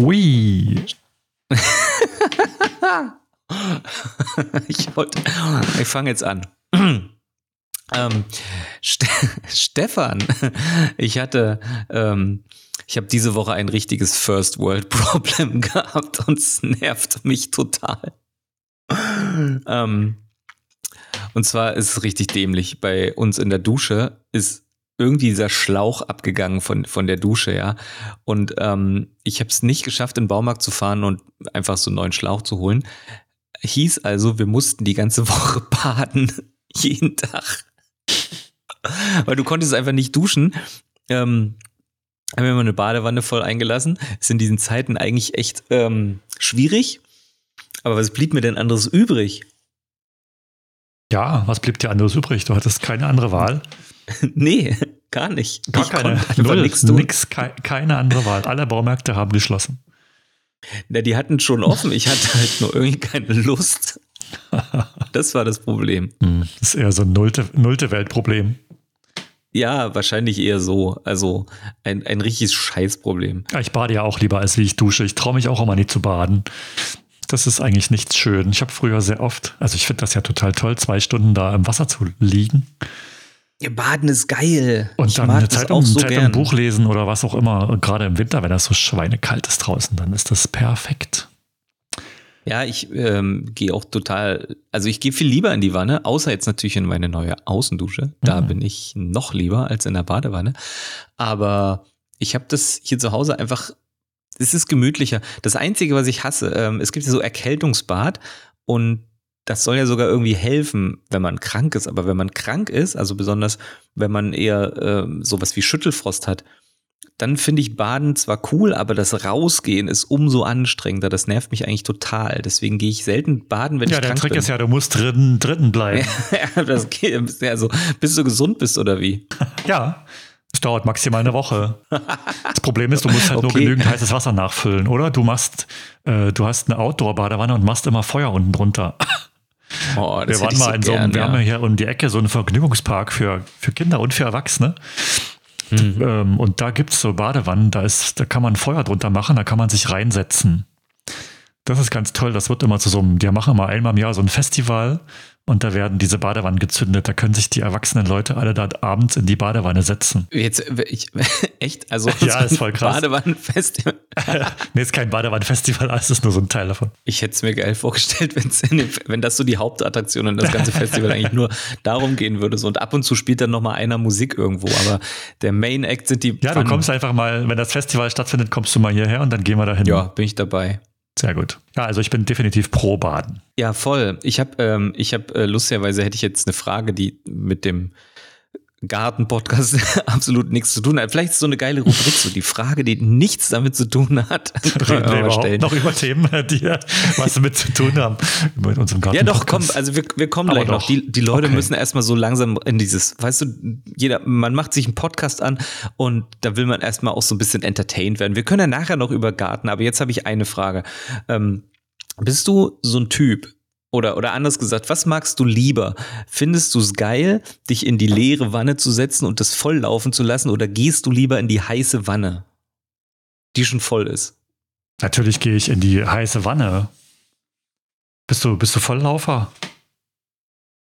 Ui. ich ich fange jetzt an. ähm, Ste Stefan, ich hatte, ähm, ich habe diese Woche ein richtiges First World Problem gehabt und es nervt mich total. ähm, und zwar ist es richtig dämlich. Bei uns in der Dusche ist irgendwie dieser Schlauch abgegangen von, von der Dusche, ja. Und ähm, ich habe es nicht geschafft, in den Baumarkt zu fahren und einfach so einen neuen Schlauch zu holen. Hieß also, wir mussten die ganze Woche baden. jeden Tag. Weil du konntest einfach nicht duschen. Ähm, haben wir mal eine Badewanne voll eingelassen. Ist in diesen Zeiten eigentlich echt ähm, schwierig. Aber was blieb mir denn anderes übrig? Ja, was blieb dir anderes übrig? Du hattest keine andere Wahl. nee, gar nicht. Gar ich keine. Null, nix, nix ke keine andere Wahl. Alle Baumärkte haben geschlossen. Na, die hatten schon offen. Ich hatte halt nur irgendwie keine Lust. Das war das Problem. Hm, das ist eher so ein nullte, nullte Weltproblem. Ja, wahrscheinlich eher so. Also ein, ein richtiges Scheißproblem. Ich bade ja auch lieber, als wie ich dusche. Ich traue mich auch immer nicht zu baden. Das ist eigentlich nichts schön. Ich habe früher sehr oft, also ich finde das ja total toll, zwei Stunden da im Wasser zu liegen. Ja, Baden ist geil. Und ich dann eine Zeitung, so Zeitung gern. Buch lesen oder was auch immer. gerade im Winter, wenn das so schweinekalt ist draußen, dann ist das perfekt. Ja, ich ähm, gehe auch total, also ich gehe viel lieber in die Wanne, außer jetzt natürlich in meine neue Außendusche. Da mhm. bin ich noch lieber als in der Badewanne. Aber ich habe das hier zu Hause einfach, es ist gemütlicher. Das Einzige, was ich hasse, ähm, es gibt ja so Erkältungsbad und das soll ja sogar irgendwie helfen, wenn man krank ist. Aber wenn man krank ist, also besonders wenn man eher ähm, sowas wie Schüttelfrost hat, dann finde ich Baden zwar cool, aber das Rausgehen ist umso anstrengender. Das nervt mich eigentlich total. Deswegen gehe ich selten baden, wenn ja, ich krank bin. Ja, der Trick ist ja, du musst dritten, dritten bleiben. ja, das geht, also, bis du gesund bist oder wie? ja. Es dauert maximal eine Woche. Das Problem ist, du musst halt okay. nur genügend heißes Wasser nachfüllen, oder? Du machst, äh, du hast eine Outdoor-Badewanne und machst immer Feuer unten drunter. Oh, wir waren mal so in so einem, wir ja. haben ja hier um die Ecke so einen Vergnügungspark für, für Kinder und für Erwachsene. Mhm. Ähm, und da gibt es so Badewannen, da, ist, da kann man Feuer drunter machen, da kann man sich reinsetzen. Das ist ganz toll. Das wird immer zu so einem, die machen immer einmal im Jahr so ein Festival und da werden diese Badewannen gezündet. Da können sich die erwachsenen Leute alle da abends in die Badewanne setzen. Jetzt, ich, echt? Also, ja, ist voll krass. Badewannenfestival. nee, ist kein Badewannenfestival, es ist nur so ein Teil davon. Ich hätte es mir geil vorgestellt, den, wenn das so die Hauptattraktion und das ganze Festival eigentlich nur darum gehen würde. So, und ab und zu spielt dann nochmal einer Musik irgendwo, aber der Main Act sind die. Ja, Pfannen. du kommst einfach mal, wenn das Festival stattfindet, kommst du mal hierher und dann gehen wir dahin. Ja, bin ich dabei. Sehr gut. Ja, also ich bin definitiv pro Baden. Ja, voll. Ich habe, ähm, ich habe äh, lustigerweise hätte ich jetzt eine Frage, die mit dem Garten-Podcast absolut nichts zu tun hat. Vielleicht ist so eine geile Rubrik, so die Frage, die nichts damit zu tun hat. Reden wir überhaupt noch über Themen, die was damit zu tun haben. Mit unserem Garten. Ja, doch, komm, also wir, wir kommen gleich noch. Die, die Leute okay. müssen erstmal so langsam in dieses, weißt du, jeder, man macht sich einen Podcast an und da will man erstmal auch so ein bisschen entertained werden. Wir können ja nachher noch über Garten, aber jetzt habe ich eine Frage. Ähm, bist du so ein Typ, oder, oder anders gesagt, was magst du lieber? Findest du es geil, dich in die leere Wanne zu setzen und das voll laufen zu lassen oder gehst du lieber in die heiße Wanne, die schon voll ist? Natürlich gehe ich in die heiße Wanne. Bist du, bist du Volllaufer?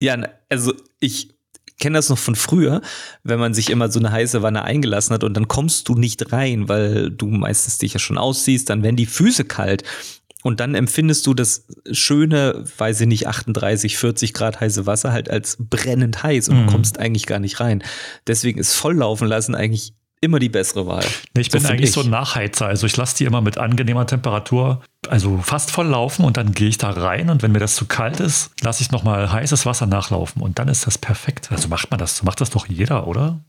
Ja, also ich kenne das noch von früher, wenn man sich immer so eine heiße Wanne eingelassen hat und dann kommst du nicht rein, weil du meistens dich ja schon ausziehst, dann werden die Füße kalt und dann empfindest du das schöne, weiß ich nicht, 38, 40 Grad heiße Wasser halt als brennend heiß und mhm. kommst eigentlich gar nicht rein. Deswegen ist volllaufen lassen eigentlich immer die bessere Wahl. Nee, ich so bin eigentlich ich. so ein Nachheizer. Also ich lasse die immer mit angenehmer Temperatur, also fast voll laufen und dann gehe ich da rein und wenn mir das zu kalt ist, lasse ich nochmal heißes Wasser nachlaufen und dann ist das perfekt. Also macht man das, so macht das doch jeder, oder?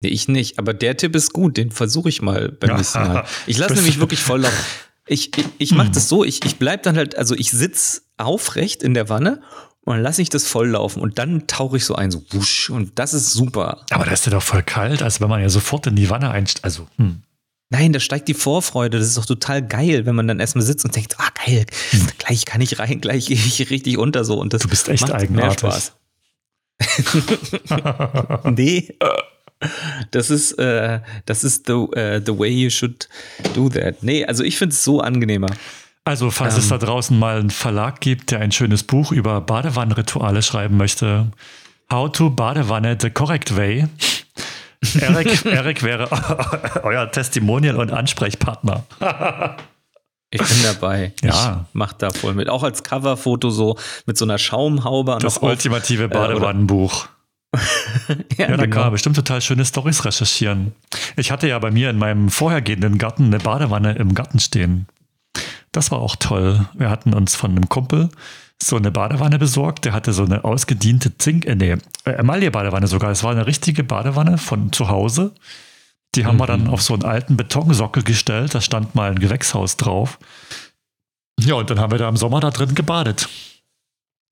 Nee, ich nicht, aber der Tipp ist gut, den versuche ich mal beim nächsten Mal. Ich lasse nämlich wirklich voll laufen. Ich, ich, ich mache hm. das so, ich, ich bleib dann halt, also ich sitz aufrecht in der Wanne und dann lasse ich das voll laufen und dann tauche ich so ein, so wusch und das ist super. Aber da ist ja doch voll kalt, also wenn man ja sofort in die Wanne einsteigt, also hm. Nein, da steigt die Vorfreude. Das ist doch total geil, wenn man dann erstmal sitzt und denkt, ah geil, hm. gleich kann ich rein, gleich gehe ich richtig unter so und das Du bist echt macht eigenartig. Mehr Spaß. nee. Das ist, äh, das ist the, uh, the way you should do that. Nee, also ich finde es so angenehmer. Also, falls ähm, es da draußen mal einen Verlag gibt, der ein schönes Buch über Badewannenrituale schreiben möchte, How to Badewanne the Correct Way. Eric, Eric wäre euer Testimonial und Ansprechpartner. Ich bin dabei. Ja. Ich mach da voll mit. Auch als Coverfoto so mit so einer Schaumhaube. Das ultimative äh, Badewannenbuch. ja, ja, da genau. kann man bestimmt total schöne Stories recherchieren. Ich hatte ja bei mir in meinem vorhergehenden Garten eine Badewanne im Garten stehen. Das war auch toll. Wir hatten uns von einem Kumpel so eine Badewanne besorgt. Der hatte so eine ausgediente Zink, äh, nee, äh, Emaille-Badewanne sogar. Es war eine richtige Badewanne von zu Hause. Die haben mhm. wir dann mhm. auf so einen alten Betonsockel gestellt. Da stand mal ein Gewächshaus drauf. Ja, und dann haben wir da im Sommer da drin gebadet.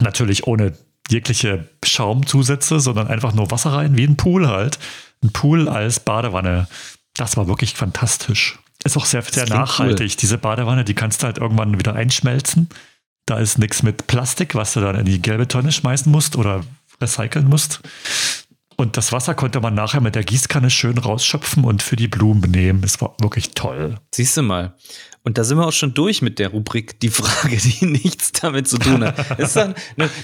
Natürlich ohne jegliche Schaumzusätze, sondern einfach nur Wasser rein, wie ein Pool halt. Ein Pool als Badewanne. Das war wirklich fantastisch. Ist auch sehr, sehr nachhaltig. Cool. Diese Badewanne, die kannst du halt irgendwann wieder einschmelzen. Da ist nichts mit Plastik, was du dann in die gelbe Tonne schmeißen musst oder recyceln musst. Und das Wasser konnte man nachher mit der Gießkanne schön rausschöpfen und für die Blumen nehmen. Es war wirklich toll. Siehst du mal. Und da sind wir auch schon durch mit der Rubrik Die Frage, die nichts damit zu tun hat. Das ist eine,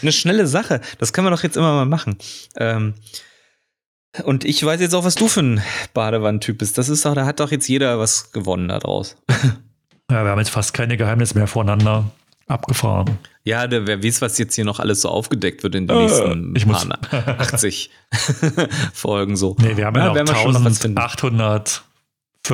eine schnelle Sache. Das können wir doch jetzt immer mal machen. Ähm, und ich weiß jetzt auch, was du für ein Badewannentyp bist. Das ist doch, da hat doch jetzt jeder was gewonnen daraus. Ja, wir haben jetzt fast keine Geheimnisse mehr voneinander abgefahren. Ja, der, wer weiß, was jetzt hier noch alles so aufgedeckt wird in den äh, nächsten ich muss 80 Folgen so. Nee, wir haben ja, ja noch 1800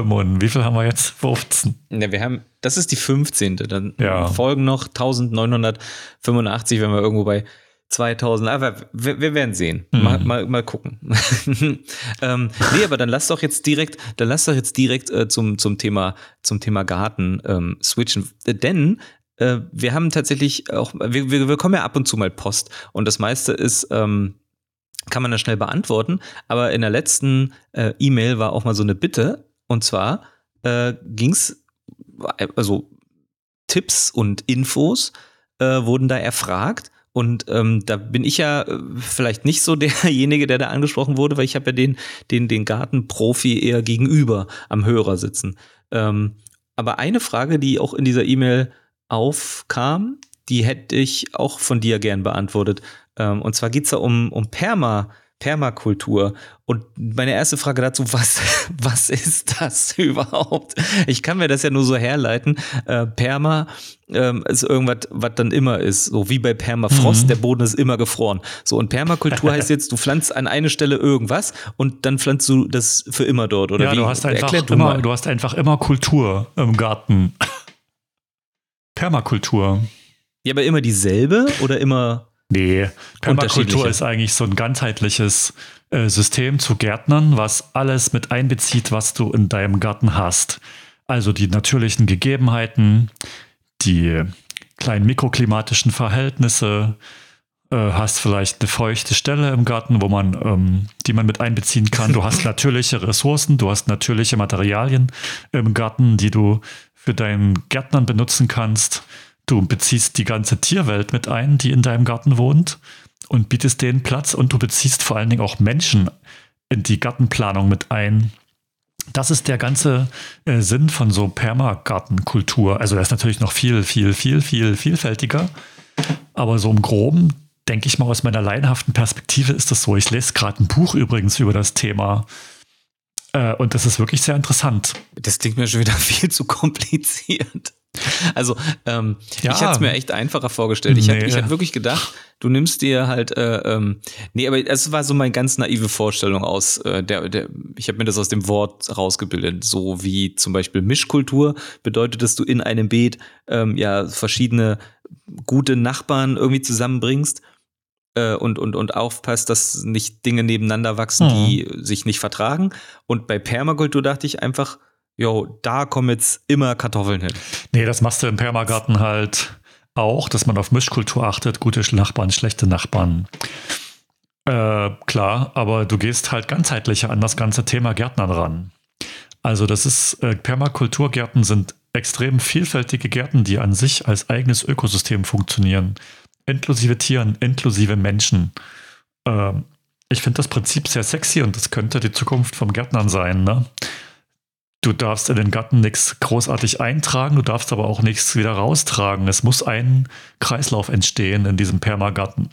Fünf, wie viel haben wir jetzt? 15. Ja, wir haben, das ist die 15. Dann ja. folgen noch 1985, wenn wir irgendwo bei 2000, aber wir, wir werden sehen. Mhm. Mal, mal, mal gucken. ähm, nee, aber dann lass doch jetzt direkt, dann lass doch jetzt direkt äh, zum, zum Thema, zum Thema Garten ähm, switchen. Denn äh, wir haben tatsächlich auch, wir, wir, wir bekommen ja ab und zu mal Post und das meiste ist, ähm, kann man da schnell beantworten. Aber in der letzten äh, E-Mail war auch mal so eine Bitte, und zwar äh, ging es, also Tipps und Infos äh, wurden da erfragt. Und ähm, da bin ich ja äh, vielleicht nicht so derjenige, der da angesprochen wurde, weil ich habe ja den, den, den Gartenprofi eher gegenüber am Hörer sitzen. Ähm, aber eine Frage, die auch in dieser E-Mail aufkam, die hätte ich auch von dir gern beantwortet. Ähm, und zwar geht es da um, um Perma. Permakultur. Und meine erste Frage dazu, was, was ist das überhaupt? Ich kann mir das ja nur so herleiten. Äh, Perma ähm, ist irgendwas, was dann immer ist. So wie bei Permafrost, mhm. der Boden ist immer gefroren. So, und Permakultur heißt jetzt, du pflanzt an eine Stelle irgendwas und dann pflanzt du das für immer dort, oder ja, wie? Du hast, einfach du, immer, du hast einfach immer Kultur im Garten. Permakultur. Ja, aber immer dieselbe oder immer Nee, Permakultur ist eigentlich so ein ganzheitliches äh, System zu Gärtnern, was alles mit einbezieht, was du in deinem Garten hast. Also die natürlichen Gegebenheiten, die kleinen mikroklimatischen Verhältnisse, äh, hast vielleicht eine feuchte Stelle im Garten, wo man, ähm, die man mit einbeziehen kann. Du hast natürliche Ressourcen, du hast natürliche Materialien im Garten, die du für deinen Gärtnern benutzen kannst. Du beziehst die ganze Tierwelt mit ein, die in deinem Garten wohnt und bietest denen Platz und du beziehst vor allen Dingen auch Menschen in die Gartenplanung mit ein. Das ist der ganze äh, Sinn von so Permagartenkultur. Also das ist natürlich noch viel, viel, viel, viel vielfältiger. Aber so im Groben, denke ich mal, aus meiner laienhaften Perspektive ist das so. Ich lese gerade ein Buch übrigens über das Thema. Äh, und das ist wirklich sehr interessant. Das klingt mir schon wieder viel zu kompliziert. Also, ähm, ja. ich hätte es mir echt einfacher vorgestellt. Ich nee. hätte hätt wirklich gedacht, du nimmst dir halt, äh, ähm, nee, aber es war so meine ganz naive Vorstellung aus, äh, der, der, ich habe mir das aus dem Wort rausgebildet, so wie zum Beispiel Mischkultur bedeutet, dass du in einem Beet ähm, ja verschiedene gute Nachbarn irgendwie zusammenbringst äh, und, und, und aufpasst, dass nicht Dinge nebeneinander wachsen, mhm. die sich nicht vertragen. Und bei Permakultur dachte ich einfach, jo, da kommen jetzt immer Kartoffeln hin. Nee, das machst du im Permagarten halt auch, dass man auf Mischkultur achtet, gute Nachbarn, schlechte Nachbarn. Äh, klar, aber du gehst halt ganzheitlicher an das ganze Thema Gärtnern ran. Also das ist, äh, Permakulturgärten sind extrem vielfältige Gärten, die an sich als eigenes Ökosystem funktionieren. Inklusive Tieren, inklusive Menschen. Ähm, ich finde das Prinzip sehr sexy und das könnte die Zukunft vom Gärtnern sein. Ne? Du darfst in den Garten nichts großartig eintragen, du darfst aber auch nichts wieder raustragen. Es muss ein Kreislauf entstehen in diesem Permagarten.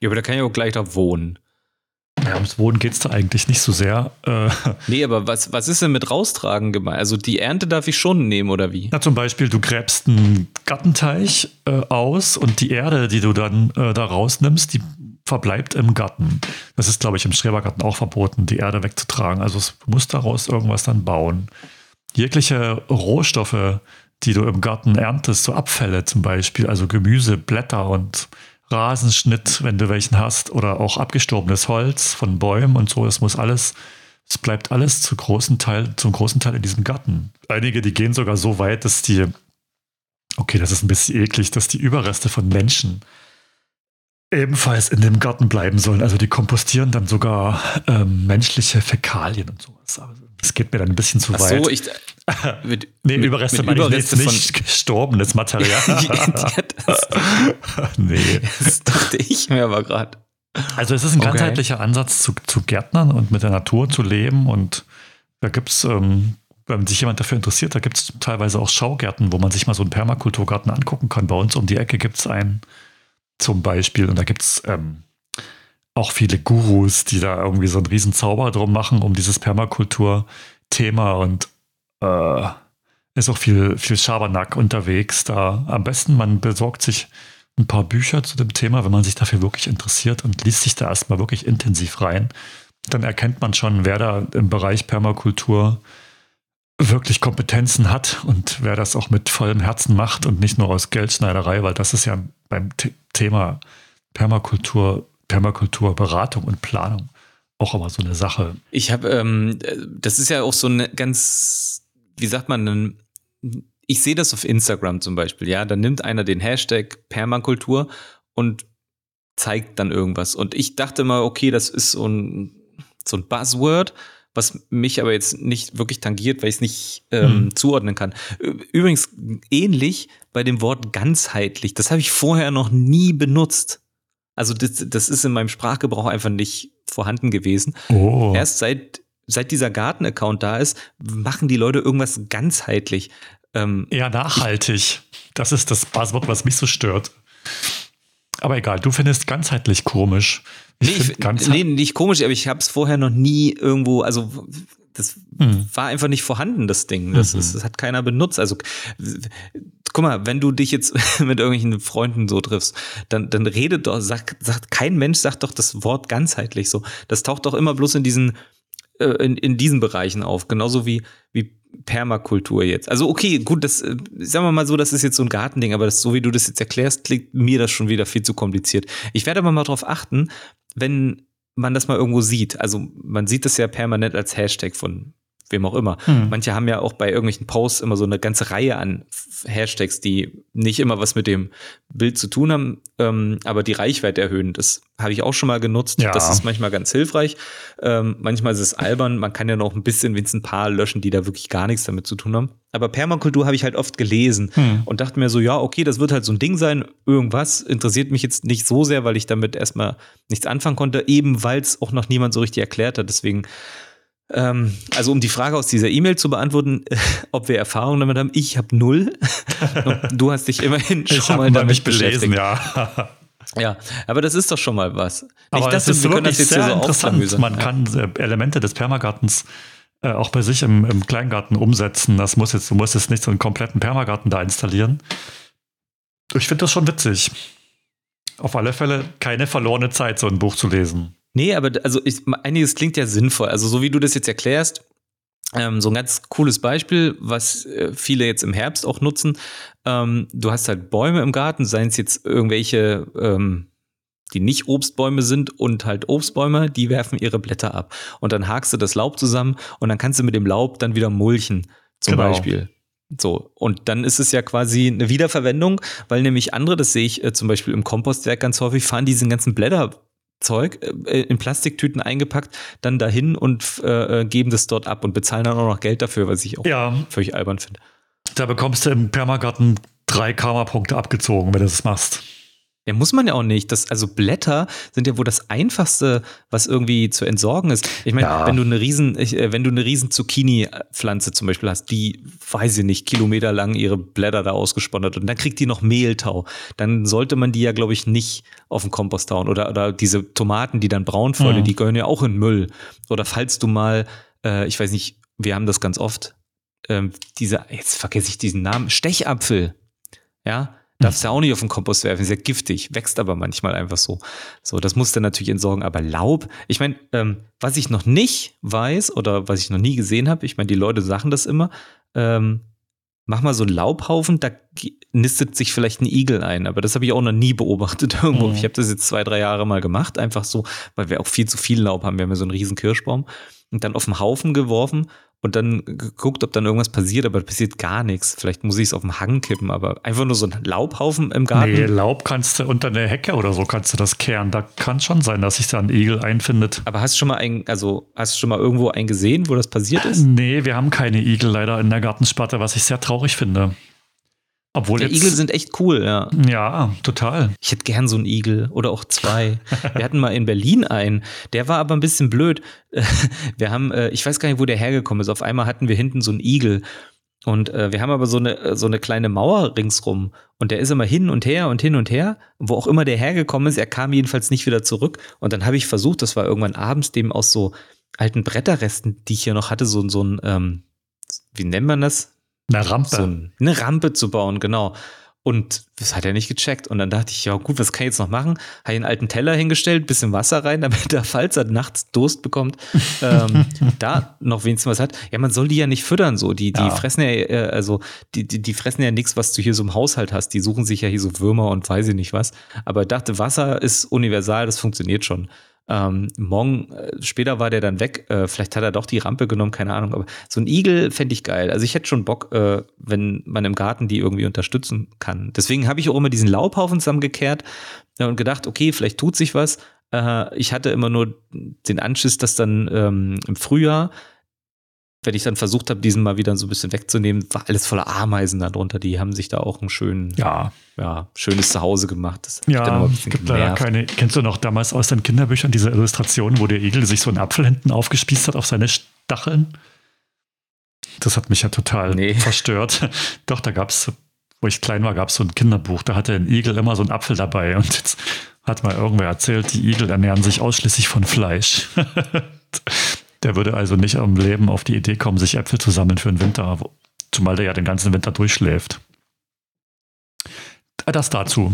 Ja, aber da kann ich auch gleich da wohnen. Ja, ums Wohnen geht es da eigentlich nicht so sehr. Äh, nee, aber was, was ist denn mit raustragen gemeint? Also die Ernte darf ich schon nehmen, oder wie? Na, zum Beispiel, du gräbst einen Gartenteich äh, aus und die Erde, die du dann äh, da rausnimmst, die verbleibt im Garten. Das ist, glaube ich, im Schrebergarten auch verboten, die Erde wegzutragen. Also es muss daraus irgendwas dann bauen. Jegliche Rohstoffe, die du im Garten erntest, so Abfälle zum Beispiel, also Gemüse, Blätter und Rasenschnitt, wenn du welchen hast, oder auch abgestorbenes Holz von Bäumen und so. Es muss alles, es bleibt alles zu großen Teil, zum großen Teil in diesem Garten. Einige, die gehen sogar so weit, dass die, okay, das ist ein bisschen eklig, dass die Überreste von Menschen ebenfalls in dem Garten bleiben sollen. Also die kompostieren dann sogar ähm, menschliche Fäkalien und sowas. Aber das geht mir dann ein bisschen zu Ach weit. So, ich, mit, nee, mit, Überreste mit Überreste ich nicht, nicht gestorbenes Material. das, nee. Das dachte ich mir aber gerade. Also es ist ein okay. ganzheitlicher Ansatz zu, zu Gärtnern und mit der Natur zu leben und da gibt es, ähm, wenn sich jemand dafür interessiert, da gibt es teilweise auch Schaugärten, wo man sich mal so einen Permakulturgarten angucken kann. Bei uns um die Ecke gibt es einen zum Beispiel und da gibt es ähm, auch viele Gurus, die da irgendwie so einen riesen Zauber drum machen, um dieses Permakultur-Thema und äh, ist auch viel, viel Schabernack unterwegs. Da am besten, man besorgt sich ein paar Bücher zu dem Thema, wenn man sich dafür wirklich interessiert und liest sich da erstmal wirklich intensiv rein. Dann erkennt man schon, wer da im Bereich Permakultur wirklich Kompetenzen hat und wer das auch mit vollem Herzen macht und nicht nur aus Geldschneiderei, weil das ist ja beim Thema Permakultur Permakulturberatung und Planung auch aber so eine Sache. Ich habe, ähm, das ist ja auch so eine ganz, wie sagt man, ich sehe das auf Instagram zum Beispiel, ja, da nimmt einer den Hashtag Permakultur und zeigt dann irgendwas. Und ich dachte mal, okay, das ist so ein, so ein Buzzword, was mich aber jetzt nicht wirklich tangiert, weil ich es nicht ähm, hm. zuordnen kann. Übrigens ähnlich bei dem Wort ganzheitlich. Das habe ich vorher noch nie benutzt. Also das, das ist in meinem Sprachgebrauch einfach nicht vorhanden gewesen. Oh. Erst seit, seit dieser Garten-Account da ist, machen die Leute irgendwas ganzheitlich. Ähm, ja, nachhaltig. Das ist das Buzzword, was mich so stört. Aber egal, du findest ganzheitlich komisch. Ich nee, ich, nee, nicht komisch, aber ich habe es vorher noch nie irgendwo, also das hm. war einfach nicht vorhanden, das Ding. Das, mhm. ist, das, hat keiner benutzt. Also, guck mal, wenn du dich jetzt mit irgendwelchen Freunden so triffst, dann, dann redet doch, sagt, sagt, kein Mensch sagt doch das Wort ganzheitlich so. Das taucht doch immer bloß in diesen, äh, in, in diesen Bereichen auf. Genauso wie, wie Permakultur jetzt. Also okay, gut, das äh, sagen wir mal so, das ist jetzt so ein Gartending, aber das, so wie du das jetzt erklärst, klingt mir das schon wieder viel zu kompliziert. Ich werde aber mal darauf achten, wenn man das mal irgendwo sieht. Also man sieht das ja permanent als Hashtag von wem auch immer. Hm. Manche haben ja auch bei irgendwelchen Posts immer so eine ganze Reihe an Hashtags, die nicht immer was mit dem Bild zu tun haben, ähm, aber die Reichweite erhöhen. Das habe ich auch schon mal genutzt. Ja. Das ist manchmal ganz hilfreich. Ähm, manchmal ist es albern. Man kann ja noch ein bisschen wenigstens ein paar löschen, die da wirklich gar nichts damit zu tun haben. Aber Permakultur habe ich halt oft gelesen hm. und dachte mir so, ja, okay, das wird halt so ein Ding sein. Irgendwas interessiert mich jetzt nicht so sehr, weil ich damit erstmal nichts anfangen konnte, eben weil es auch noch niemand so richtig erklärt hat. Deswegen ähm, also um die Frage aus dieser E-Mail zu beantworten, ob wir Erfahrungen damit haben, ich habe null. du hast dich immerhin schon ich mal damit belesen, ja. Ja, aber das ist doch schon mal was. Aber ich dachte, wir können das jetzt sehr so interessant. Man ja. kann äh, Elemente des Permagartens äh, auch bei sich im, im, Kleingarten umsetzen. Das muss jetzt, du musst jetzt nicht so einen kompletten Permagarten da installieren. Ich finde das schon witzig. Auf alle Fälle keine verlorene Zeit, so ein Buch zu lesen. Nee, aber also ich, einiges klingt ja sinnvoll. Also so wie du das jetzt erklärst, ähm, so ein ganz cooles Beispiel, was äh, viele jetzt im Herbst auch nutzen. Ähm, du hast halt Bäume im Garten, seien es jetzt irgendwelche, ähm, die nicht Obstbäume sind und halt Obstbäume, die werfen ihre Blätter ab. Und dann hakst du das Laub zusammen und dann kannst du mit dem Laub dann wieder mulchen, zum genau. Beispiel. So, und dann ist es ja quasi eine Wiederverwendung, weil nämlich andere, das sehe ich äh, zum Beispiel im Kompostwerk ganz häufig, fahren diesen ganzen Blätter Zeug äh, in Plastiktüten eingepackt, dann dahin und äh, äh, geben das dort ab und bezahlen dann auch noch Geld dafür, was ich auch ja. völlig albern finde. Da bekommst du im Permagarten drei Karma-Punkte abgezogen, wenn du das machst. Ja, muss man ja auch nicht. Das, also Blätter sind ja wohl das Einfachste, was irgendwie zu entsorgen ist. Ich meine, ja. wenn du eine riesen, äh, wenn du eine riesen Zucchini-Pflanze zum Beispiel hast, die, weiß ich nicht, kilometerlang ihre Blätter da ausgesponnen hat und dann kriegt die noch Mehltau, dann sollte man die ja, glaube ich, nicht auf den Kompost hauen. Oder, oder diese Tomaten, die dann braun folgen, mhm. die gehören ja auch in Müll. Oder falls du mal, äh, ich weiß nicht, wir haben das ganz oft, ähm, diese, jetzt vergesse ich diesen Namen, Stechapfel. Ja, Darfst du auch nicht auf den Kompost werfen, ist ja giftig, wächst aber manchmal einfach so. So, das musst du natürlich entsorgen. Aber Laub, ich meine, ähm, was ich noch nicht weiß oder was ich noch nie gesehen habe, ich meine, die Leute sagen das immer, ähm, mach mal so einen Laubhaufen, da nistet sich vielleicht ein Igel ein, aber das habe ich auch noch nie beobachtet irgendwo. Mhm. Ich habe das jetzt zwei, drei Jahre mal gemacht, einfach so, weil wir auch viel zu viel Laub haben. Wir haben ja so einen riesen Kirschbaum und dann auf den Haufen geworfen und dann geguckt, ob dann irgendwas passiert, aber passiert gar nichts. Vielleicht muss ich es auf den Hang kippen, aber einfach nur so ein Laubhaufen im Garten. Nee, Laub kannst du unter der Hecke oder so kannst du das kehren. Da kann schon sein, dass sich da ein Igel einfindet. Aber hast du schon mal ein, also hast du schon mal irgendwo einen gesehen, wo das passiert ist? Nee, wir haben keine Igel leider in der Gartensparte, was ich sehr traurig finde. Obwohl die Igel sind echt cool, ja. Ja, total. Ich hätte gern so einen Igel oder auch zwei. Wir hatten mal in Berlin einen, der war aber ein bisschen blöd. Wir haben, äh, ich weiß gar nicht, wo der hergekommen ist. Auf einmal hatten wir hinten so einen Igel. Und äh, wir haben aber so eine, so eine kleine Mauer ringsrum. Und der ist immer hin und her und hin und her. Wo auch immer der hergekommen ist, er kam jedenfalls nicht wieder zurück. Und dann habe ich versucht, das war irgendwann abends, dem aus so alten Bretterresten, die ich hier noch hatte, so, so ein, ähm, wie nennt man das? Eine Rampe. So eine Rampe zu bauen, genau. Und das hat er nicht gecheckt. Und dann dachte ich, ja gut, was kann ich jetzt noch machen? Habe ich einen alten Teller hingestellt, bisschen Wasser rein, damit der, falls er nachts Durst bekommt, ähm, da noch wenigstens was hat. Ja, man soll die ja nicht füttern so. Die, die ja. fressen ja, äh, also die, die, die fressen ja nichts, was du hier so im Haushalt hast. Die suchen sich ja hier so Würmer und weiß ich nicht was. Aber ich dachte, Wasser ist universal, das funktioniert schon. Ähm, morgen, äh, später war der dann weg. Äh, vielleicht hat er doch die Rampe genommen, keine Ahnung. Aber so ein Igel fände ich geil. Also ich hätte schon Bock, äh, wenn man im Garten die irgendwie unterstützen kann. Deswegen habe ich auch immer diesen Laubhaufen zusammengekehrt und gedacht, okay, vielleicht tut sich was. Äh, ich hatte immer nur den Anschiss, dass dann ähm, im Frühjahr wenn ich dann versucht habe, diesen mal wieder so ein bisschen wegzunehmen, war alles voller Ameisen darunter. Die haben sich da auch ein schön, ja. Ja, schönes Zuhause gemacht. Das ja, es gibt leider keine. Kennst du noch damals aus den Kinderbüchern diese Illustration, wo der Igel sich so einen Apfel hinten aufgespießt hat auf seine Stacheln? Das hat mich ja total nee. verstört. Doch, da gab es, wo ich klein war, gab es so ein Kinderbuch, da hatte ein Igel immer so einen Apfel dabei und jetzt hat mal irgendwer erzählt, die Igel ernähren sich ausschließlich von Fleisch. Der würde also nicht am Leben auf die Idee kommen, sich Äpfel zu sammeln für den Winter, zumal der ja den ganzen Winter durchschläft. Das dazu.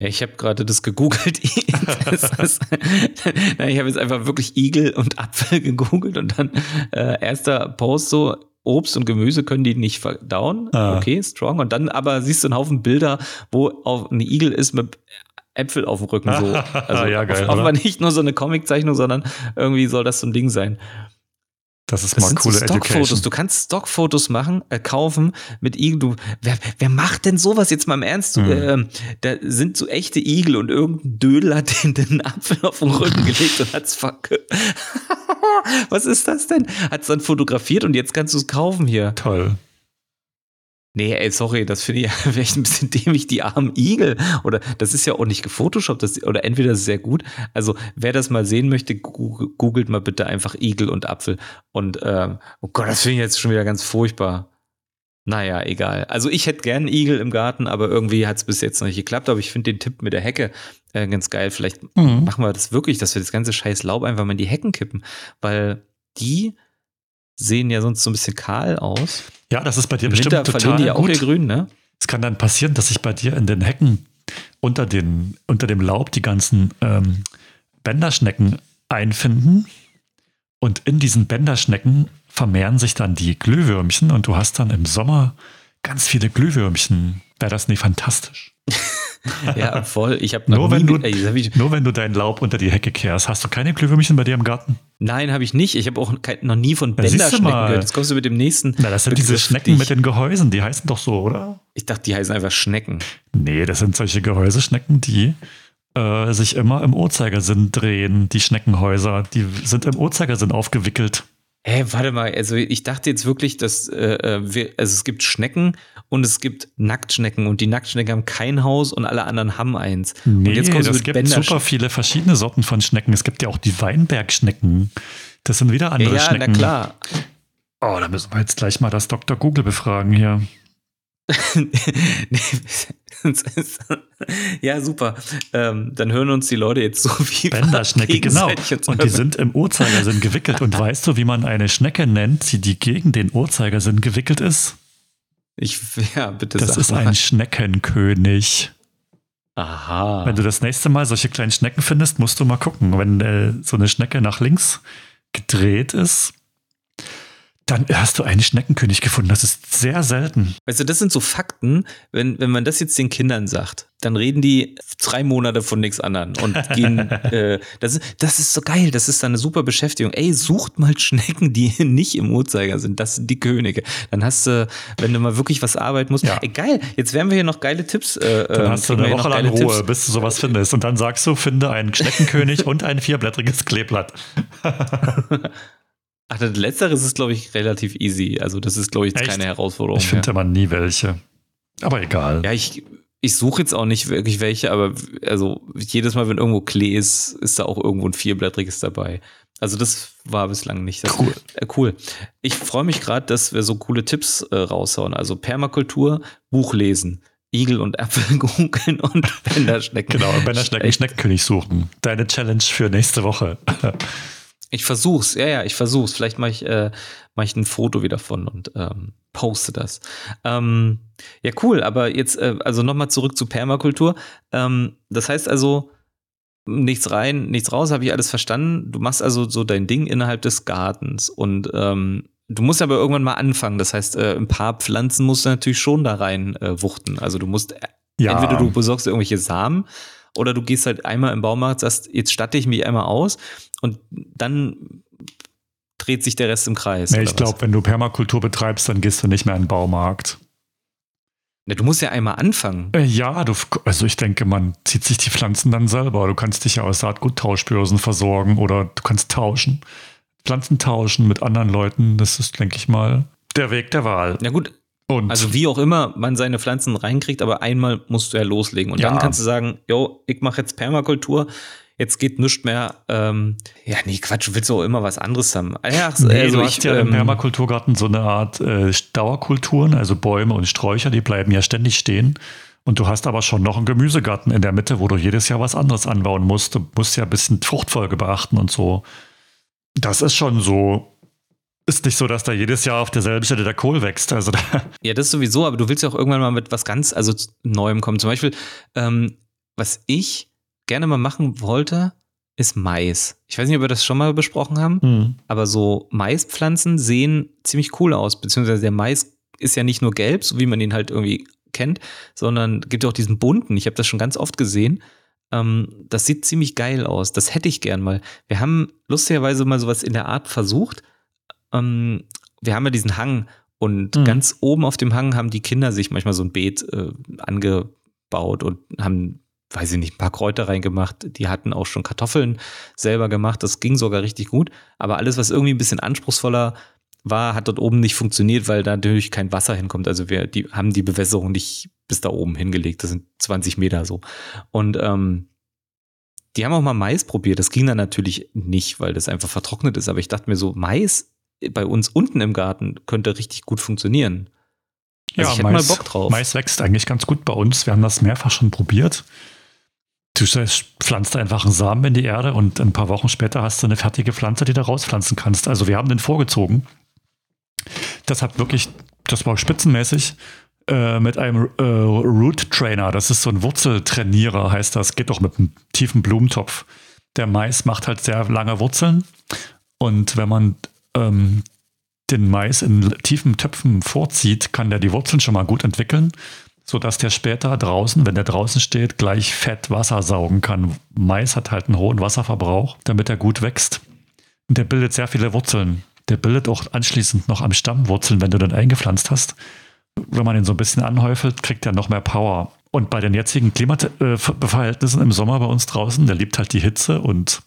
Ja, ich habe gerade das gegoogelt. das ist, ich habe jetzt einfach wirklich Igel und Apfel gegoogelt und dann äh, erster Post so, Obst und Gemüse können die nicht verdauen. Ah. Okay, strong. Und dann aber siehst du einen Haufen Bilder, wo auch ein Igel ist mit Äpfel auf dem Rücken so. Also ja, geil, aber nicht nur so eine Comiczeichnung, sondern irgendwie soll das so ein Ding sein. Das ist das mal sind coole so Stockfotos. Du kannst Stockfotos machen, äh, kaufen mit Igel. Du, wer, wer macht denn sowas jetzt mal im Ernst? Mhm. Äh, da sind so echte Igel und irgendein Dödel hat den, den Apfel auf den Rücken gelegt und hat's verkauft. Was ist das denn? Hat's dann fotografiert und jetzt kannst du es kaufen hier. Toll. Nee, ey, sorry, das finde ich ja vielleicht ein bisschen dämlich, die armen Igel. Oder das ist ja auch nicht gefotoshoppt, das, oder entweder ist es sehr gut. Also, wer das mal sehen möchte, googelt mal bitte einfach Igel und Apfel. Und, ähm, oh Gott, das finde ich jetzt schon wieder ganz furchtbar. Naja, egal. Also, ich hätte gern Igel im Garten, aber irgendwie hat es bis jetzt noch nicht geklappt. Aber ich finde den Tipp mit der Hecke äh, ganz geil. Vielleicht mhm. machen wir das wirklich, dass wir das ganze scheiß Laub einfach mal in die Hecken kippen. Weil die sehen ja sonst so ein bisschen kahl aus. Ja, das ist bei dir Im bestimmt Winter total die ja auch gut. ihr Grün, ne? Es kann dann passieren, dass sich bei dir in den Hecken unter, den, unter dem Laub die ganzen ähm, Bänderschnecken einfinden. Und in diesen Bänderschnecken vermehren sich dann die Glühwürmchen und du hast dann im Sommer ganz viele Glühwürmchen. Wäre das nicht fantastisch? ja, voll. Ich habe nur, wenn du, ey, nur wenn du dein Laub unter die Hecke kehrst. Hast du keine Glühwürmchen bei dir im Garten? Nein, habe ich nicht. Ich habe auch noch nie von Bänderschnecken gehört. Jetzt kommst du mit dem nächsten. Na, das sind Begriff diese Schnecken mit den Gehäusen. Die heißen doch so, oder? Ich dachte, die heißen einfach Schnecken. Nee, das sind solche Gehäuseschnecken, die äh, sich immer im Uhrzeigersinn drehen. Die Schneckenhäuser. Die sind im Uhrzeigersinn aufgewickelt. Hä, warte mal, also ich dachte jetzt wirklich, dass äh, äh, wir, also es gibt Schnecken und es gibt Nacktschnecken und die Nacktschnecken haben kein Haus und alle anderen haben eins. Nee, und jetzt es gibt super viele verschiedene Sorten von Schnecken. Es gibt ja auch die Weinbergschnecken. Das sind wieder andere ja, Schnecken. Ja, na klar. Oh, da müssen wir jetzt gleich mal das Dr. Google befragen hier. ja, super. Ähm, dann hören uns die Leute jetzt so wie Bänderschnecke, genau. Und die sind im Uhrzeigersinn gewickelt. Und weißt du, wie man eine Schnecke nennt, die gegen den Uhrzeigersinn gewickelt ist? Ich, ja, bitte Das ist ein Schneckenkönig. Aha. Wenn du das nächste Mal solche kleinen Schnecken findest, musst du mal gucken. Wenn äh, so eine Schnecke nach links gedreht ist, dann hast du einen Schneckenkönig gefunden. Das ist sehr selten. Weißt du, das sind so Fakten, wenn, wenn man das jetzt den Kindern sagt, dann reden die drei Monate von nichts anderem und gehen, äh, das, ist, das ist so geil, das ist dann eine super Beschäftigung. Ey, sucht mal Schnecken, die nicht im Uhrzeiger sind, das sind die Könige. Dann hast du, wenn du mal wirklich was arbeiten musst, Ja. ey, geil, jetzt werden wir hier noch geile Tipps. Äh, Dann ähm, hast du eine Woche lang Ruhe, Tipps. bis du sowas findest. Und dann sagst du, finde einen Schneckenkönig und ein vierblättriges Kleeblatt. Ach, das Letztere ist, glaube ich, relativ easy. Also, das ist, glaube ich, jetzt Echt? keine Herausforderung. Ich finde immer nie welche. Aber egal. Ja, ich, ich suche jetzt auch nicht wirklich welche, aber also jedes Mal, wenn irgendwo Klee ist, ist da auch irgendwo ein vierblättriges dabei. Also das war bislang nicht. Das, Cool. Äh, cool. Ich freue mich gerade, dass wir so coole Tipps äh, raushauen. Also Permakultur, Buch lesen, Igel und Äpfel googeln und Bänderschnecken. Genau, Bänderschnecken. Schneckenkönig suchen. Deine Challenge für nächste Woche. Ich versuch's, ja, ja, ich versuch's. Vielleicht mache ich, äh, mach ich ein Foto wieder von und ähm, poste das. Ähm, ja, cool, aber jetzt, äh, also nochmal zurück zu Permakultur. Ähm, das heißt also, nichts rein, nichts raus, habe ich alles verstanden. Du machst also so dein Ding innerhalb des Gartens und ähm, du musst aber irgendwann mal anfangen. Das heißt, äh, ein paar Pflanzen musst du natürlich schon da rein äh, wuchten. Also du musst Ja. entweder du besorgst irgendwelche Samen oder du gehst halt einmal im Baumarkt, sagst, jetzt statte ich mich einmal aus und dann dreht sich der Rest im Kreis. Nee, ich glaube, wenn du Permakultur betreibst, dann gehst du nicht mehr in den Baumarkt. Ja, du musst ja einmal anfangen. Äh, Ja, du, also ich denke, man zieht sich die Pflanzen dann selber. Du kannst dich ja aus Saatguttauschbörsen versorgen oder du kannst tauschen. Pflanzen tauschen mit anderen Leuten, das ist, denke ich mal, der Weg der Wahl. Ja gut, Und also wie auch immer man seine Pflanzen reinkriegt, aber einmal musst du ja loslegen. Und Ja. dann kannst du sagen, yo, ich mache jetzt Permakultur, jetzt geht nichts mehr. Ähm, ja, nee, Quatsch, du willst auch immer was anderes haben. Ah Ja, nee, also du ich, hast ja im ähm, Permakulturgarten so eine Art äh, Dauerkulturen, also Bäume und Sträucher, die bleiben ja ständig stehen. Und du hast aber schon noch einen Gemüsegarten in der Mitte, wo du jedes Jahr was anderes anbauen musst. Du musst ja ein bisschen Fruchtfolge beachten und so. Das ist schon so. Ist nicht so, dass da jedes Jahr auf derselben Stelle der Kohl wächst. Also da, Ja, das sowieso, aber du willst ja auch irgendwann mal mit was ganz, also Neuem kommen. Zum Beispiel, ähm, was ich gerne mal machen wollte, ist Mais. Ich weiß nicht, ob wir das schon mal besprochen haben, hm. aber so Maispflanzen sehen ziemlich cool aus, beziehungsweise der Mais ist ja nicht nur gelb, so wie man ihn halt irgendwie kennt, sondern gibt auch diesen bunten. Ich habe das schon ganz oft gesehen. Ähm, das sieht ziemlich geil aus. Das hätte ich gern mal. Wir haben lustigerweise mal sowas in der Art versucht. Ähm, wir haben ja diesen Hang und Mhm. ganz oben auf dem Hang haben die Kinder sich manchmal so ein Beet äh, angebaut und haben, weiß ich nicht, ein paar Kräuter reingemacht. Die hatten auch schon Kartoffeln selber gemacht. Das ging sogar richtig gut. Aber alles, was irgendwie ein bisschen anspruchsvoller war, hat dort oben nicht funktioniert, weil da natürlich kein Wasser hinkommt. Also wir die, haben die Bewässerung nicht bis da oben hingelegt. Das sind 20 Meter so. Und ähm, die haben auch mal Mais probiert. Das ging dann natürlich nicht, weil das einfach vertrocknet ist. Aber ich dachte mir so, Mais bei uns unten im Garten könnte richtig gut funktionieren. Also ich hätte mal Bock drauf. Mais wächst eigentlich ganz gut bei uns. Wir haben das mehrfach schon probiert. Du pflanzt einfach einen Samen in die Erde und ein paar Wochen später hast du eine fertige Pflanze, die du rauspflanzen kannst. Also wir haben den vorgezogen. Das hat wirklich, das war spitzenmäßig äh, mit einem äh, Root Trainer. Das ist so ein Wurzeltrainierer, heißt das. Geht doch mit einem tiefen Blumentopf. Der Mais macht halt sehr lange Wurzeln. Und wenn man ähm, den Mais in tiefen Töpfen vorzieht, kann der die Wurzeln schon mal gut entwickeln, sodass der später draußen, wenn der draußen steht, gleich Fett Wasser saugen kann. Mais hat halt einen hohen Wasserverbrauch, damit er gut wächst. Und der bildet sehr viele Wurzeln. Der bildet auch anschließend noch am Stamm Wurzeln, wenn du den eingepflanzt hast. Wenn man ihn so ein bisschen anhäufelt, kriegt er noch mehr Power. Und bei den jetzigen Klimaverhältnissen im Sommer bei uns draußen, der liebt halt die Hitze und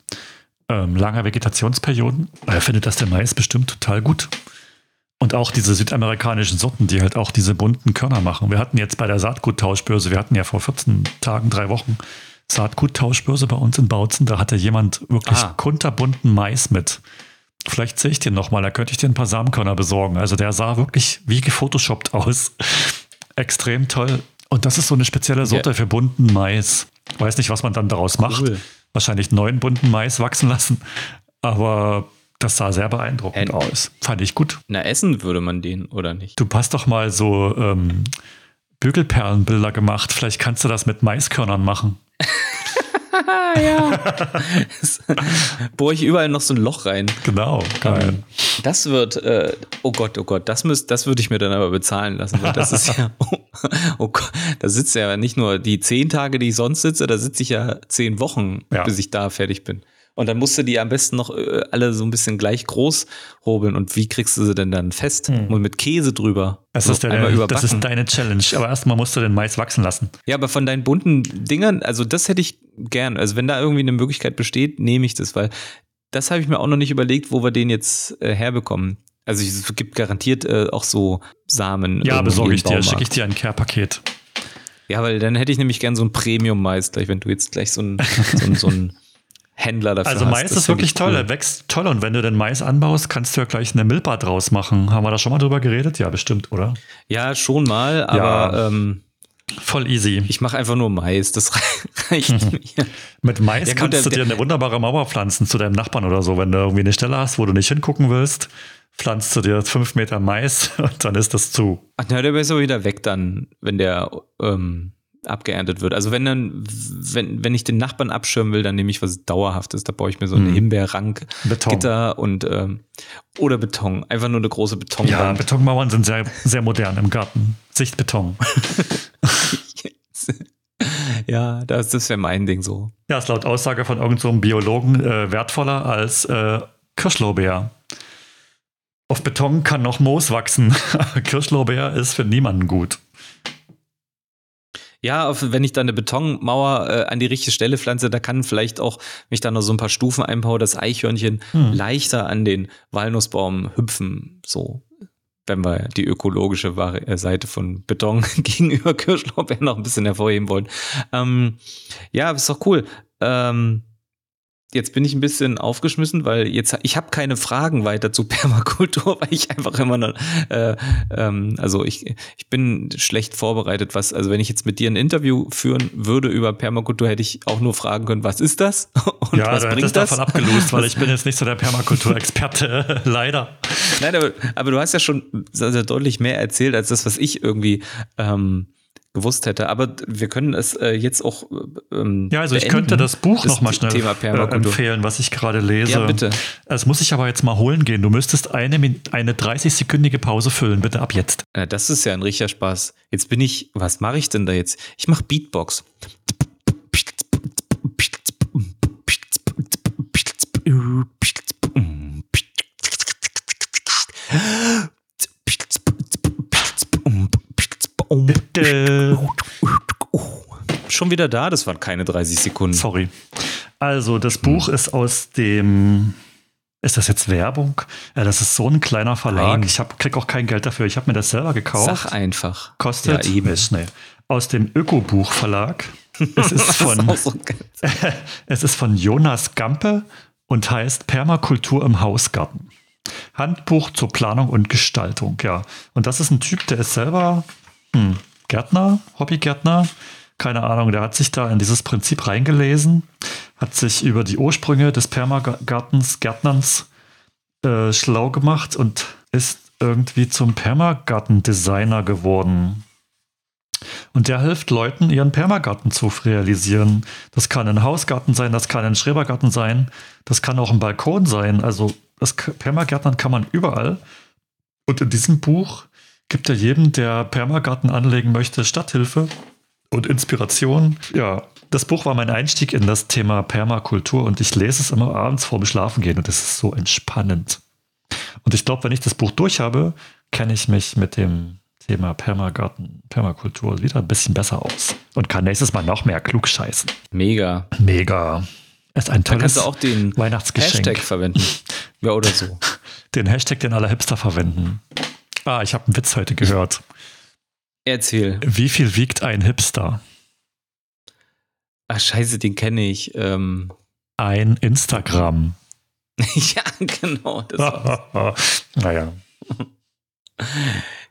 ähm, langer Vegetationsperioden. Er findet das der Mais bestimmt total gut. Und auch diese südamerikanischen Sorten, die halt auch diese bunten Körner machen. Wir hatten jetzt bei der Saatguttauschbörse, wir hatten ja vor 14 Tagen, drei Wochen Saatguttauschbörse bei uns in Bautzen. Da hatte jemand wirklich ah. kunterbunten Mais mit. Vielleicht sehe ich den nochmal, da könnte ich dir ein paar Samenkörner besorgen. Also der sah wirklich wie gefotoshoppt aus. Extrem toll. Und das ist so eine spezielle Sorte ja. für bunten Mais. Weiß nicht, was man dann daraus cool. Wahrscheinlich neuen bunten Mais wachsen lassen. Aber das sah sehr beeindruckend Ä aus. Fand ich gut. Na, essen würde man den, oder nicht? Du hast doch mal so ähm, Bügelperlenbilder gemacht. Vielleicht kannst du das mit Maiskörnern machen. ja. Bohre ich überall noch so ein Loch rein. Genau, geil. Ähm, das wird, äh, oh Gott, oh Gott, das, müsst, das würde ich mir dann aber bezahlen lassen. Weil das ist ja, oh, Gott, da sitzt ja nicht nur die zehn Tage, die ich sonst sitze, da sitze ich ja zehn Wochen, ja. bis ich da fertig bin. Und dann musst du die am besten noch äh, alle so ein bisschen gleich groß hobeln. Und wie kriegst du sie denn dann fest? Hm. Und mit Käse drüber. Das, ist, der, das ist deine Challenge. Aber erstmal musst du den Mais wachsen lassen. Ja, aber von deinen bunten Dingern, also das hätte ich gern. Also wenn da irgendwie eine Möglichkeit besteht, nehme ich das, weil das habe ich mir auch noch nicht überlegt, wo wir den jetzt äh, herbekommen. Also es gibt garantiert äh, auch so Samen. Ja, besorge ich dir, schicke ich dir ein Care-Paket. Ja, weil dann hätte ich nämlich gern so ein Premium-Mais, gleich wenn du jetzt gleich so ein, so ein, so ein Händler dafür Also Mais ist wirklich toll, cool. er wächst toll und wenn du den Mais anbaust, kannst du ja gleich eine Milpa draus machen. Haben wir da schon mal drüber geredet? Ja, bestimmt, oder? Ja, schon mal, aber ja. ähm, voll easy. Ich mache einfach nur Mais, das reicht mir. Mit Mais ja, kannst du dir eine wunderbare Mauer pflanzen zu deinem Nachbarn oder so, wenn du irgendwie eine Stelle hast, wo du nicht hingucken willst pflanzt du dir fünf Meter Mais und dann ist das zu. Ach, na, der ist aber wieder weg dann, wenn der ähm, abgeerntet wird. Also wenn dann, wenn, wenn ich den Nachbarn abschirmen will, dann nehme ich was Dauerhaftes. Da baue ich mir so eine hm. Himbeerrank, Beton. Gitter und ähm, oder Beton. Einfach nur eine große Betonwand. Ja, Betonmauern sind sehr, sehr modern im Garten. Sichtbeton. ja, das, das wäre mein Ding so. Ja, ist laut Aussage von irgendeinem so Biologen äh, wertvoller als äh, Kirschlorbeer. Auf Beton kann noch Moos wachsen. Kirschlorbeer ist für niemanden gut. Ja, wenn ich da eine Betonmauer äh, an die richtige Stelle pflanze, da kann vielleicht auch, wenn ich da noch so ein paar Stufen einbaue, das Eichhörnchen hm. leichter an den Walnussbaum hüpfen. So, wenn wir die ökologische äh, Seite von Beton gegenüber Kirschlorbeeren noch ein bisschen hervorheben wollen. Ähm, ja, ist doch cool. Ähm, jetzt bin ich ein bisschen aufgeschmissen, weil jetzt ich habe keine Fragen weiter zu Permakultur, weil ich einfach immer noch, äh, ähm, also ich, ich bin schlecht vorbereitet, was, also wenn ich jetzt mit dir ein Interview führen würde über Permakultur, hätte ich auch nur fragen können, was ist das? Und ja, was bringt das? davon abgelost, weil ich bin jetzt nicht so der Permakulturexperte, leider. Nein, aber, aber du hast ja schon sehr, sehr deutlich mehr erzählt als das, was ich irgendwie ähm, gewusst hätte. Aber wir können es äh, jetzt auch. Ähm, ja, also ich könnte das Buch nochmal schnell äh, empfehlen, was ich gerade lese. Ja, bitte. Es muss ich aber jetzt mal holen gehen. Du müsstest eine, eine 30-sekündige Pause füllen, bitte ab jetzt. Ja, das ist ja ein richtiger Spaß. Jetzt bin ich. Was mache ich denn da jetzt? Ich mache Beatbox. Schon wieder da? Das waren keine 30 Sekunden. Sorry. Also, das Buch ist aus dem. Ist das jetzt Werbung? Ja, das ist so ein kleiner Verlag. Nein. Ich hab, krieg auch kein Geld dafür. Ich habe mir das selber gekauft. Sag einfach. Kostet. Ja, eben. Ist, nee, aus dem Ökobuch Verlag. Es ist von. ist so es ist von Jonas Gampe und heißt Permakultur im Hausgarten. Handbuch zur Planung und Gestaltung, ja. Und das ist ein Typ, der ist selber hm, Gärtner, Hobbygärtner, keine Ahnung, der hat sich da in dieses Prinzip reingelesen, hat sich über die Ursprünge des Permagartens, Gärtnerns äh, schlau gemacht und ist irgendwie zum Permagartendesigner geworden. Und der hilft Leuten, ihren Permagarten zu realisieren. Das kann ein Hausgarten sein, das kann ein Schrebergarten sein, das kann auch ein Balkon sein. Also das Permagärtnern kann man überall. Und in diesem Buch gibt er jedem, der Permagarten anlegen möchte, Stadthilfe und Inspiration. Ja, das Buch war mein Einstieg in das Thema Permakultur und ich lese es immer abends vor dem Schlafengehen und es ist so entspannend. Und ich glaube, wenn ich das Buch durch habe, kenne ich mich mit dem Thema Permagarten, Permakultur wieder ein bisschen besser aus und kann nächstes Mal noch mehr klug scheißen. Mega. Mega. Ist ein Da kannst tolles du auch den Weihnachtsgeschenk. Hashtag verwenden. Ja, oder so. Den Hashtag, den alle Hipster verwenden. Ah, ich habe einen Witz heute gehört. Erzähl. Wie viel wiegt ein Hipster? Ach, scheiße, den kenne ich. Ähm, Ein Instagram. ja, genau. Naja.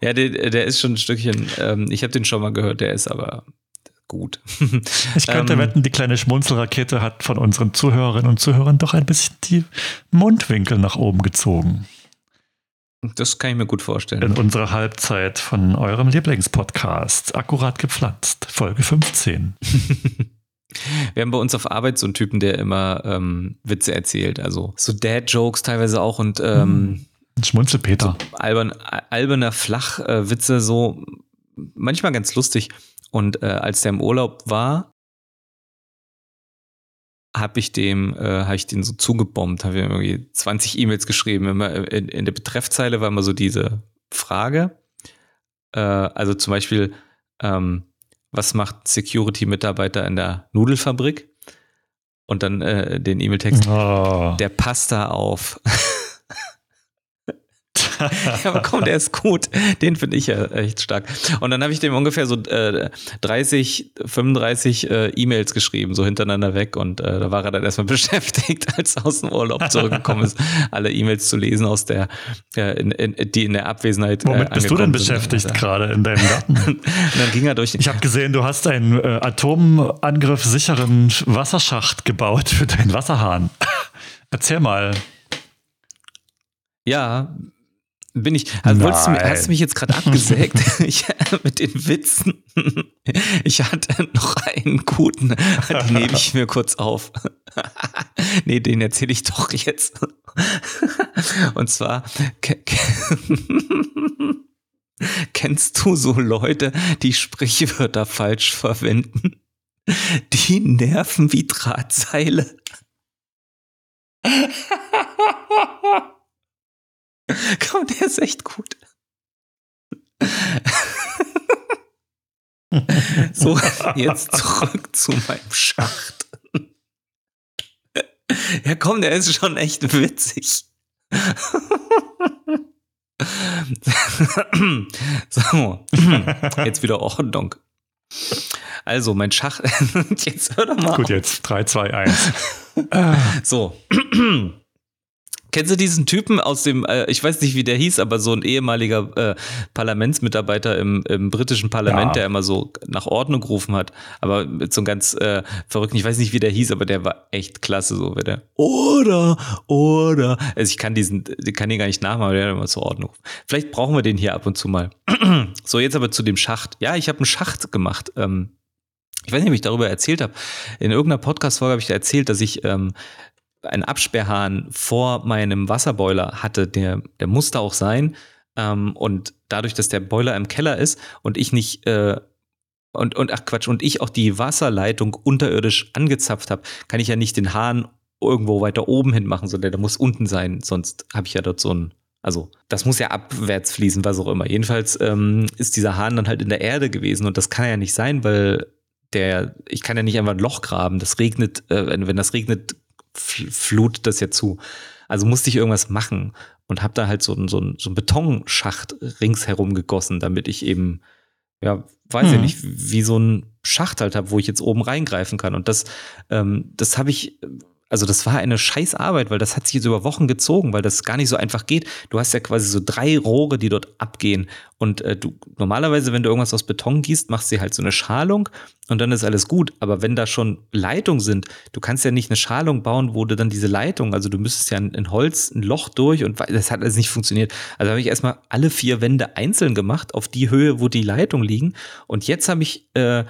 Ja, der, der ist schon ein Stückchen, ähm, ich habe den schon mal gehört, der ist aber gut. Ich könnte Ähm, wetten, die kleine Schmunzelrakete hat von unseren Zuhörerinnen und Zuhörern doch ein bisschen die Mundwinkel nach oben gezogen. Das kann ich mir gut vorstellen. In unserer Halbzeit von eurem Lieblingspodcast. Akkurat gepflanzt. Folge 15. Wir haben bei uns auf Arbeit so einen Typen, der immer ähm, Witze erzählt, also so Dad-Jokes teilweise auch und ähm, Schmunzelpeter. albern, alberner Flachwitze, so manchmal ganz lustig. Und äh, als der im Urlaub war, habe ich dem, äh, habe ich den so zugebombt, habe ihm irgendwie 20 E-Mails geschrieben. Immer in, in der Betreffzeile war immer so diese Frage. Äh, also zum Beispiel, ähm, was macht Security-Mitarbeiter in der Nudelfabrik? Und dann äh, den E-Mail-Text, Oh. der passt da auf. ja, aber komm, der ist gut. Den finde ich ja echt stark. Und dann habe ich dem ungefähr so äh, 30, 35 äh, E-Mails geschrieben, so hintereinander weg. Und äh, da war er dann erstmal beschäftigt, als er aus dem Urlaub zurückgekommen ist, alle E-Mails zu lesen, aus der, äh, in, in, die in der Abwesenheit. Womit äh, bist du denn angekommen sind. beschäftigt Also, gerade in deinem Garten? Und dann ging er durch. Ich habe gesehen, du hast einen äh, Atomangriff sicheren Wasserschacht gebaut für deinen Wasserhahn. Erzähl mal. Ja, bin ich. Also wolltest du, hast du mich jetzt gerade abgesägt ich, mit den Witzen? Ich hatte noch einen guten, den nehme ich mir kurz auf. Nee, den erzähle ich doch jetzt. Und zwar ke- ke- kennst du so Leute, die Sprichwörter falsch verwenden? Die nerven wie Drahtseile. Komm, der ist echt gut. so, jetzt zurück zu meinem Schacht. ja, komm, der ist schon echt witzig. so, jetzt wieder Ordnung. Also, mein Schacht. jetzt hör doch mal Gut, auf. jetzt 3, 2, 1. So. Kennst du diesen Typen aus dem, äh, ich weiß nicht, wie der hieß, aber so ein ehemaliger äh, Parlamentsmitarbeiter im, im britischen Parlament, Ja. der immer so nach Ordnung gerufen hat, aber mit so einem ganz äh, verrückten, ich weiß nicht, wie der hieß, aber der war echt klasse, so wie der. Oder, oder. Also ich kann diesen, ich kann den gar nicht nachmachen, aber der hat immer zur Ordnung. Vielleicht brauchen wir den hier ab und zu mal. so, jetzt aber zu dem Schacht. Ja, ich habe einen Schacht gemacht. Ähm, ich weiß nicht, ob ich darüber erzählt habe. In irgendeiner Podcast-Folge habe ich da erzählt, dass ich ähm, einen Absperrhahn vor meinem Wasserboiler hatte. Der, der musste auch sein. Ähm, und dadurch, dass der Boiler im Keller ist und ich nicht äh, und, und ach Quatsch, und ich auch die Wasserleitung unterirdisch angezapft habe, kann ich ja nicht den Hahn irgendwo weiter oben hin machen, sondern der muss unten sein. Sonst habe ich ja dort so ein, also das muss ja abwärts fließen, was auch immer. Jedenfalls ähm, ist dieser Hahn dann halt in der Erde gewesen und das kann ja nicht sein, weil der, ich kann ja nicht einfach ein Loch graben. Das regnet, äh, wenn, wenn das regnet, fl- flutet das ja zu. Also musste ich irgendwas machen und habe da halt so, einen- so, so einen Betonschacht ringsherum gegossen, damit ich eben, ja, weiß ich Mhm. nicht, wie so ein Schacht halt habe, wo ich jetzt oben reingreifen kann. Und das, ähm, das habe ich, also das war eine scheiß Arbeit, weil das hat sich jetzt über Wochen gezogen, weil das gar nicht so einfach geht. Du hast ja quasi so drei Rohre, die dort abgehen. Und äh, du normalerweise, wenn du irgendwas aus Beton gießt, machst du halt so eine Schalung und dann ist alles gut. Aber wenn da schon Leitungen sind, du kannst ja nicht eine Schalung bauen, wo du dann diese Leitung, also du müsstest ja in, in Holz ein Loch durch und das hat alles nicht funktioniert. Also habe ich erstmal alle vier Wände einzeln gemacht, auf die Höhe, wo die Leitungen liegen. Und jetzt habe ich äh,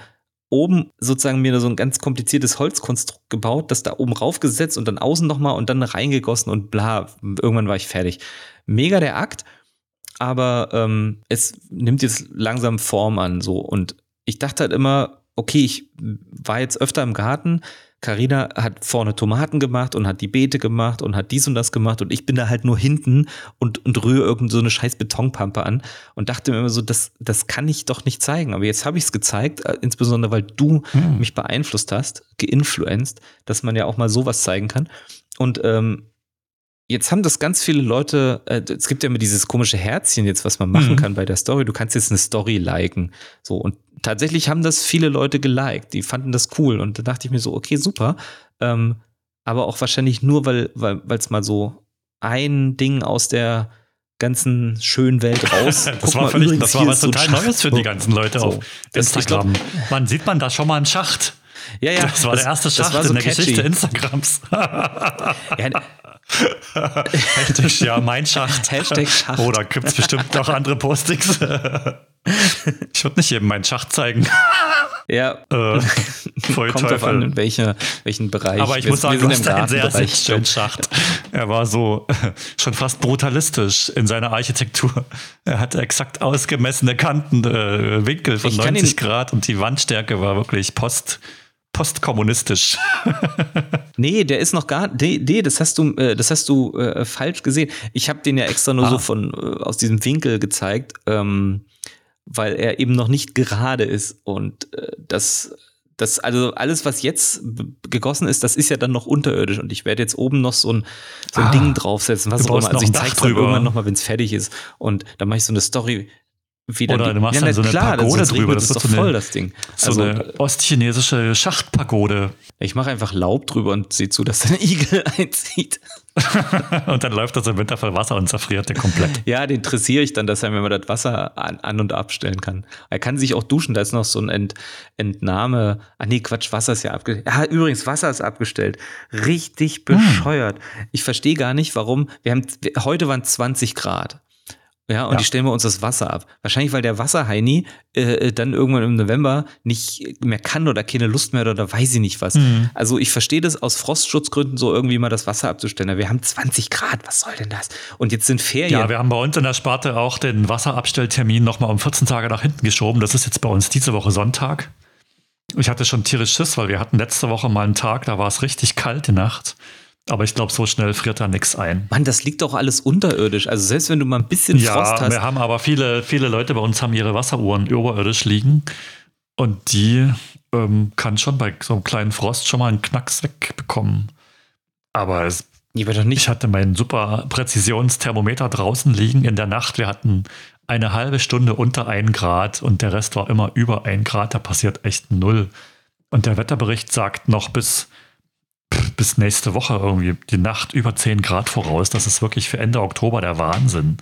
oben sozusagen mir so ein ganz kompliziertes Holzkonstrukt gebaut, das da oben raufgesetzt und dann außen nochmal und dann reingegossen und bla. Irgendwann war ich fertig. Mega der Akt, aber ähm, es nimmt jetzt langsam Form an so und ich dachte halt immer, okay, ich war jetzt öfter im Garten, Carina hat vorne Tomaten gemacht und hat die Beete gemacht und hat dies und das gemacht und ich bin da halt nur hinten und, und rühre irgend so eine scheiß Betonpampe an und dachte mir immer so, das, das kann ich doch nicht zeigen. Aber jetzt habe ich es gezeigt, äh, insbesondere weil du hm. mich beeinflusst hast, geinfluenced, dass man ja auch mal sowas zeigen kann. Und ähm, jetzt haben das ganz viele Leute, äh, es gibt ja immer dieses komische Herzchen jetzt, was man machen mhm. kann bei der Story. Du kannst jetzt eine Story liken. So, und tatsächlich haben das viele Leute geliked. Die fanden das cool. Und da dachte ich mir so, okay, super. Ähm, aber auch wahrscheinlich nur, weil weil es mal so ein Ding aus der ganzen schönen Welt raus. das Guck war, völlig, das war was total Neues für die ganzen Leute so. auf Instagram. Glaub, man sieht man da schon mal einen Schacht. Ja, ja. Das war das, der erste Schacht so in der catchy. Geschichte Instagrams. ja, Hashtag ja, mein Schacht. Hashtag Schacht. Oder oh, gibt es bestimmt noch andere Postings. ich würde nicht jedem meinen Schacht zeigen. Ja. Äh, voll Kommt drauf an, in welche, welchen Bereich. Aber ich wir, muss sagen, du hast einen sehr, sehr schönen Schacht. Er war so schon fast brutalistisch in seiner Architektur. Er hatte exakt ausgemessene Kanten, äh, Winkel von 90 Grad und die Wandstärke war wirklich post postkommunistisch. nee, der ist noch gar nee, nee das hast du äh, das hast du äh, falsch gesehen. Ich habe den ja extra nur ah. so von äh, aus diesem Winkel gezeigt, ähm, weil er eben noch nicht gerade ist und äh, das das also alles was jetzt gegossen ist, das ist ja dann noch unterirdisch und ich werde jetzt oben noch so ein so ein ah, Ding draufsetzen, was auch immer. Also ich zeige es dann irgendwann noch mal, wenn es fertig ist und dann mache ich so eine Story wieder Oder du machst ja, dann so eine klar, Pagode das drüber. Das ist doch so voll, eine, das Ding. So also, eine ostchinesische Schachtpagode. Ich mache einfach Laub drüber und sehe zu, dass der Igel einzieht. und dann läuft das im Winter voll Wasser und zerfriert der komplett. ja, den dressiere ich dann, dass er mir mal das Wasser an, an, und abstellen kann. Er kann sich auch duschen, da ist noch so ein Ent, Entnahme. Ah nee, Quatsch, Wasser ist ja abgestellt. Ja, übrigens, Wasser ist abgestellt. Richtig hm. bescheuert. Hm. Ich verstehe gar nicht, warum. Wir haben, heute waren 20 Grad. Ja, und ja. die stellen wir uns das Wasser ab. Wahrscheinlich, weil der Wasserheini äh, dann irgendwann im November nicht mehr kann oder keine Lust mehr oder weiß ich nicht was. Mhm. Also ich verstehe das aus Frostschutzgründen so irgendwie mal das Wasser abzustellen. Wir haben 20 Grad, was soll denn das? Und jetzt sind Ferien. Ja, wir haben bei uns in der Sparte auch den Wasserabstelltermin nochmal um 14 Tage nach hinten geschoben. Das ist jetzt bei uns diese Woche Sonntag. Ich hatte schon tierisch Schiss, weil wir hatten letzte Woche mal einen Tag, da war es richtig kalt die Nacht. Aber ich glaube, so schnell friert da nichts ein. Mann, das liegt doch alles unterirdisch. Also selbst wenn du mal ein bisschen ja, Frost hast. Wir haben aber viele, viele Leute bei uns haben ihre Wasseruhren überirdisch liegen. Und die ähm, kann schon bei so einem kleinen Frost schon mal einen Knacks wegbekommen. Aber es, ich, ich hatte meinen super Präzisionsthermometer draußen liegen in der Nacht. Wir hatten eine halbe Stunde unter 1 Grad und der Rest war immer über 1 Grad. Da passiert echt null. Und der Wetterbericht sagt noch bis bis nächste Woche irgendwie die Nacht über 10 Grad voraus. Das ist wirklich für Ende Oktober der Wahnsinn.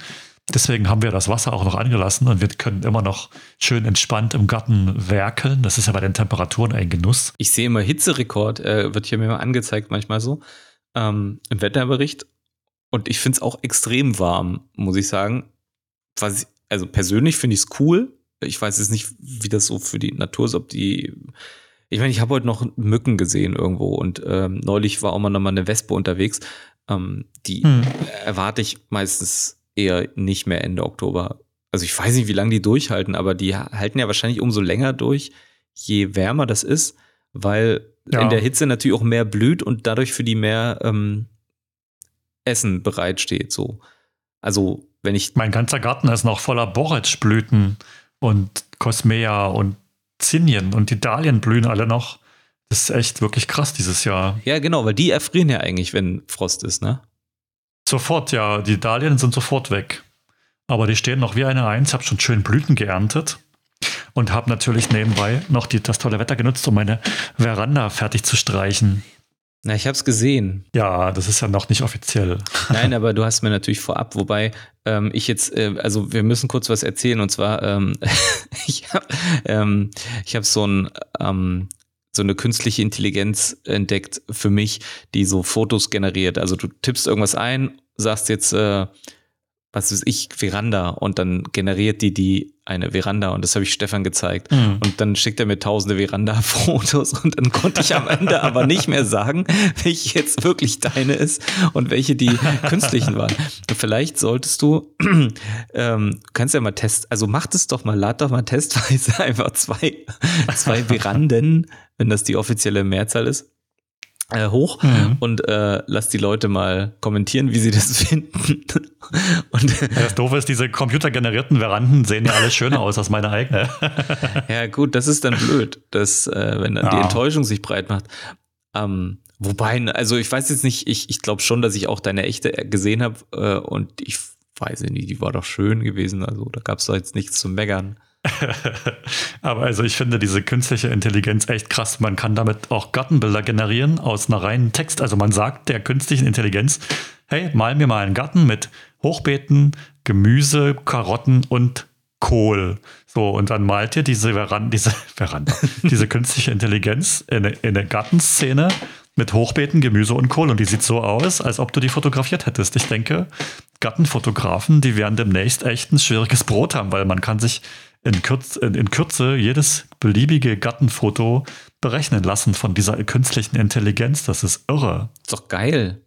Deswegen haben wir das Wasser auch noch angelassen und wir können immer noch schön entspannt im Garten werkeln. Das ist ja bei den Temperaturen ein Genuss. Ich sehe immer Hitzerekord, äh, wird hier mir mal angezeigt manchmal so ähm, im Wetterbericht. Und ich finde es auch extrem warm, muss ich sagen. Was also persönlich finde ich es cool. Ich weiß jetzt nicht, wie das so für die Natur ist, ob die ich meine, ich habe heute noch Mücken gesehen irgendwo und ähm, neulich war auch mal noch mal eine Wespe unterwegs. Ähm, die hm. erwarte ich meistens eher nicht mehr Ende Oktober. Also ich weiß nicht, wie lange die durchhalten, aber die halten ja wahrscheinlich umso länger durch, je wärmer das ist, weil ja. in der Hitze natürlich auch mehr blüht und dadurch für die mehr ähm, Essen bereitsteht. So. Also wenn ich. Mein ganzer Garten ist noch voller Borretschblüten und Cosmea und Zinien und die Dahlien blühen alle noch. Das ist echt wirklich krass dieses Jahr. Ja, genau, weil die erfrieren ja eigentlich, wenn Frost ist, ne? Sofort, ja. Die Dahlien sind sofort weg. Aber die stehen noch wie eine Eins. Habe schon schön Blüten geerntet und habe natürlich nebenbei noch die, das tolle Wetter genutzt, um meine Veranda fertig zu streichen. Na, ich habe es gesehen. Ja, das ist ja noch nicht offiziell. Nein, aber du hast mir natürlich vorab, wobei ähm, ich jetzt, äh, also wir müssen kurz was erzählen und zwar, ähm, ich habe ähm, ich hab so ein ähm, so eine künstliche Intelligenz entdeckt für mich, die so Fotos generiert. Also du tippst irgendwas ein, sagst jetzt äh, was weiß ich, Veranda und dann generiert die die eine Veranda und das habe ich Stefan gezeigt mhm. und dann schickt er mir tausende Veranda-Fotos und dann konnte ich am Ende aber nicht mehr sagen, welche jetzt wirklich deine ist und welche die künstlichen waren. Und vielleicht solltest du, ähm, kannst ja mal testen, also mach das doch mal, lad doch mal testweise einfach zwei, zwei Veranden, wenn das die offizielle Mehrzahl ist, äh, hoch mhm. und äh, lass die Leute mal kommentieren, wie sie das finden. und das Doofe ist, diese computergenerierten Veranden sehen ja alle schöner aus als meine eigene. ja, gut, das ist dann blöd, dass, äh, wenn dann ja. die Enttäuschung sich breit macht. Ähm, wobei, also ich weiß jetzt nicht, ich, ich glaube schon, dass ich auch deine echte gesehen habe äh, und ich weiß nicht, die war doch schön gewesen, also da gab es doch jetzt nichts zu meckern. Aber also ich finde diese künstliche Intelligenz echt krass. Man kann damit auch Gartenbilder generieren aus einer reinen Text. Also man sagt der künstlichen Intelligenz, hey, mal mir mal einen Garten mit Hochbeeten, Gemüse, Karotten und Kohl. So, und dann malt ihr diese Veranda, diese Veranda, diese künstliche Intelligenz in eine, in eine Gartenszene mit Hochbeeten, Gemüse und Kohl. Und die sieht so aus, als ob du die fotografiert hättest. Ich denke, Gartenfotografen, die werden demnächst echt ein schwieriges Brot haben, weil man kann sich in, Kürz, in, Kürze jedes beliebige Gartenfoto berechnen lassen von dieser künstlichen Intelligenz. Das ist irre. Ist doch geil.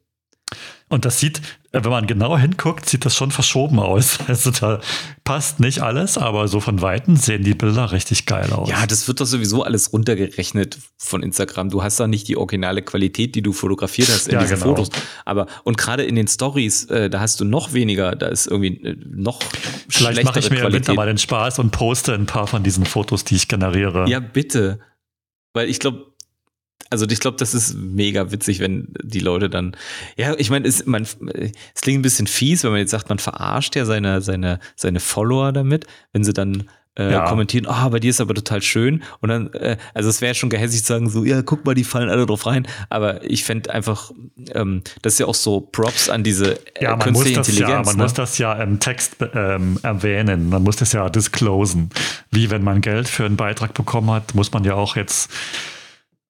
Und das sieht, wenn man genau hinguckt, sieht das schon verschoben aus. Also da passt nicht alles, aber so von Weitem sehen die Bilder richtig geil aus. Ja, das wird doch sowieso alles runtergerechnet von Instagram. Du hast da nicht die originale Qualität, die du fotografiert hast in ja, diesen genau. Fotos. Aber und gerade in den Stories, äh, da hast du noch weniger, da ist irgendwie äh, noch Vielleicht mache ich mir Qualität. im Winter mal den Spaß und poste ein paar von diesen Fotos, die ich generiere. Ja, bitte. Weil ich glaube, also ich glaube, das ist mega witzig, wenn die Leute dann, ja, ich meine, es, es klingt ein bisschen fies, wenn man jetzt sagt, man verarscht ja seine, seine, seine Follower damit, wenn sie dann äh, ja. kommentieren, ah, oh, bei dir ist aber total schön. Und dann, äh, also es wäre schon gehässig zu sagen, so, ja, guck mal, die fallen alle drauf rein. Aber ich fände einfach, ähm, das ist ja auch so Props an diese äh, ja, man künstliche muss das Intelligenz. Ja, man ne? muss das ja im Text ähm, erwähnen, man muss das ja disclosen. Wie wenn man Geld für einen Beitrag bekommen hat, muss man ja auch jetzt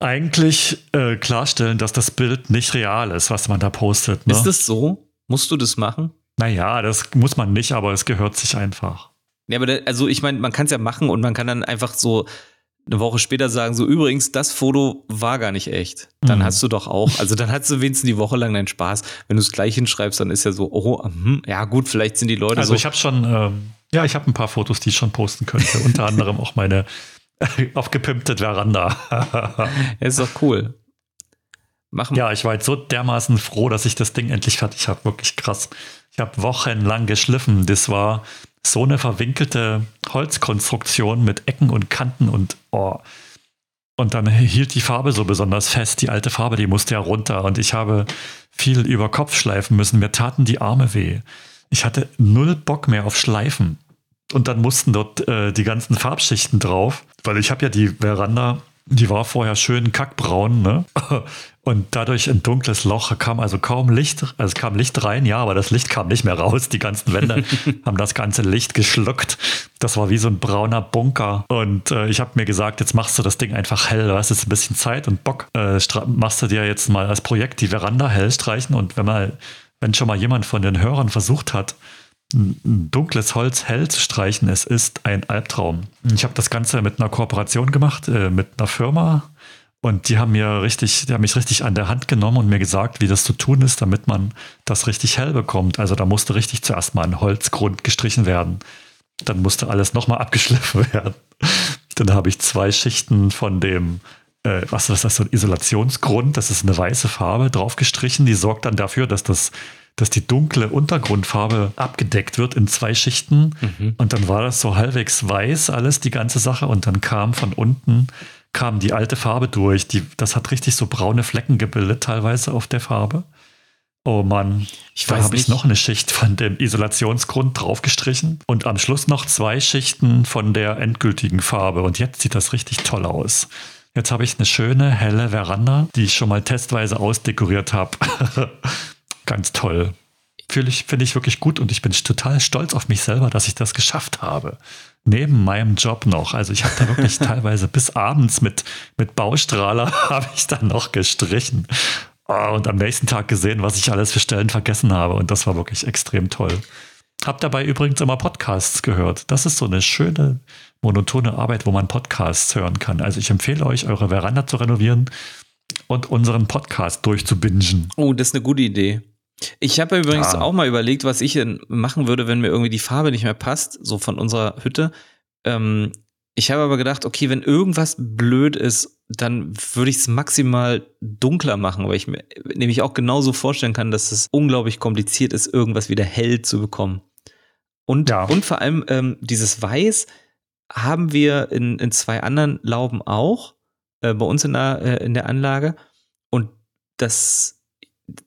eigentlich äh, klarstellen, dass das Bild nicht real ist, was man da postet. Ne? Ist das so? Musst du das machen? Naja, das muss man nicht, aber es gehört sich einfach. Ja, aber da, also ich meine, man kann es ja machen und man kann dann einfach so eine Woche später sagen, so übrigens, das Foto war gar nicht echt. Dann mhm. hast du doch auch, also dann hast du wenigstens die Woche lang deinen Spaß. Wenn du es gleich hinschreibst, dann ist ja so, oh, hm, ja gut, vielleicht sind die Leute also so. Also ich habe schon, ähm, ja, ich habe ein paar Fotos, die ich schon posten könnte. Unter anderem auch meine Aufgepimpte Veranda. ja, ist doch cool. Machen. Ja, ich war jetzt so dermaßen froh, dass ich das Ding endlich fertig habe. Wirklich krass. Ich habe wochenlang geschliffen. Das war so eine verwinkelte Holzkonstruktion mit Ecken und Kanten und oh. Und dann hielt die Farbe so besonders fest. Die alte Farbe, die musste ja runter. Und ich habe viel über Kopf schleifen müssen. Mir taten die Arme weh. Ich hatte null Bock mehr auf Schleifen. Und dann mussten dort äh, die ganzen Farbschichten drauf, weil ich habe ja die Veranda, die war vorher schön kackbraun, ne? Und dadurch ein dunkles Loch kam also kaum Licht, also es kam Licht rein, ja, aber das Licht kam nicht mehr raus. Die ganzen Wände haben das ganze Licht geschluckt. Das war wie so ein brauner Bunker. Und äh, ich habe mir gesagt, jetzt machst du das Ding einfach hell. Du hast jetzt ein bisschen Zeit und Bock. Äh, machst du dir jetzt mal als Projekt die Veranda hell streichen. Und wenn mal, wenn schon mal jemand von den Hörern versucht hat, dunkles Holz hell zu streichen, es ist ein Albtraum. Ich habe das Ganze mit einer Kooperation gemacht, äh, mit einer Firma. Und die haben mir richtig, die haben mich richtig an der Hand genommen und mir gesagt, wie das zu tun ist, damit man das richtig hell bekommt. Also da musste richtig zuerst mal ein Holzgrund gestrichen werden. Dann musste alles nochmal abgeschliffen werden. Dann habe ich zwei Schichten von dem, äh, was ist das, so ein Isolationsgrund, das ist eine weiße Farbe, draufgestrichen. Die sorgt dann dafür, dass das dass die dunkle Untergrundfarbe abgedeckt wird in zwei Schichten. Mhm. Und dann war das so halbwegs weiß alles, die ganze Sache. Und dann kam von unten, kam die alte Farbe durch. Die, das hat richtig so braune Flecken gebildet, teilweise auf der Farbe. Oh Mann, ich da habe ich noch eine Schicht von dem Isolationsgrund draufgestrichen und am Schluss noch zwei Schichten von der endgültigen Farbe. Und jetzt sieht das richtig toll aus. Jetzt habe ich eine schöne, helle Veranda, die ich schon mal testweise ausdekoriert habe. ganz toll. Finde ich, find ich wirklich gut und ich bin total stolz auf mich selber, dass ich das geschafft habe. Neben meinem Job noch. Also ich habe da wirklich teilweise bis abends mit, mit Baustrahler habe ich dann noch gestrichen. Oh, und am nächsten Tag gesehen, was ich alles für Stellen vergessen habe. Und das war wirklich extrem toll. Hab dabei übrigens immer Podcasts gehört. Das ist so eine schöne, monotone Arbeit, wo man Podcasts hören kann. Also ich empfehle euch, eure Veranda zu renovieren und unseren Podcast durchzubingen. Oh, das ist eine gute Idee. Ich habe übrigens ja. auch mal überlegt, was ich machen würde, wenn mir irgendwie die Farbe nicht mehr passt, so von unserer Hütte. Ähm, ich habe aber gedacht, okay, wenn irgendwas blöd ist dann würde ich es maximal dunkler machen, weil ich mir nämlich auch genauso vorstellen kann, dass es unglaublich kompliziert ist, irgendwas wieder hell zu bekommen. Und, ja. und vor allem ähm, dieses Weiß haben wir in, in zwei anderen Lauben auch, äh, bei uns in der, äh, in der Anlage. Und das,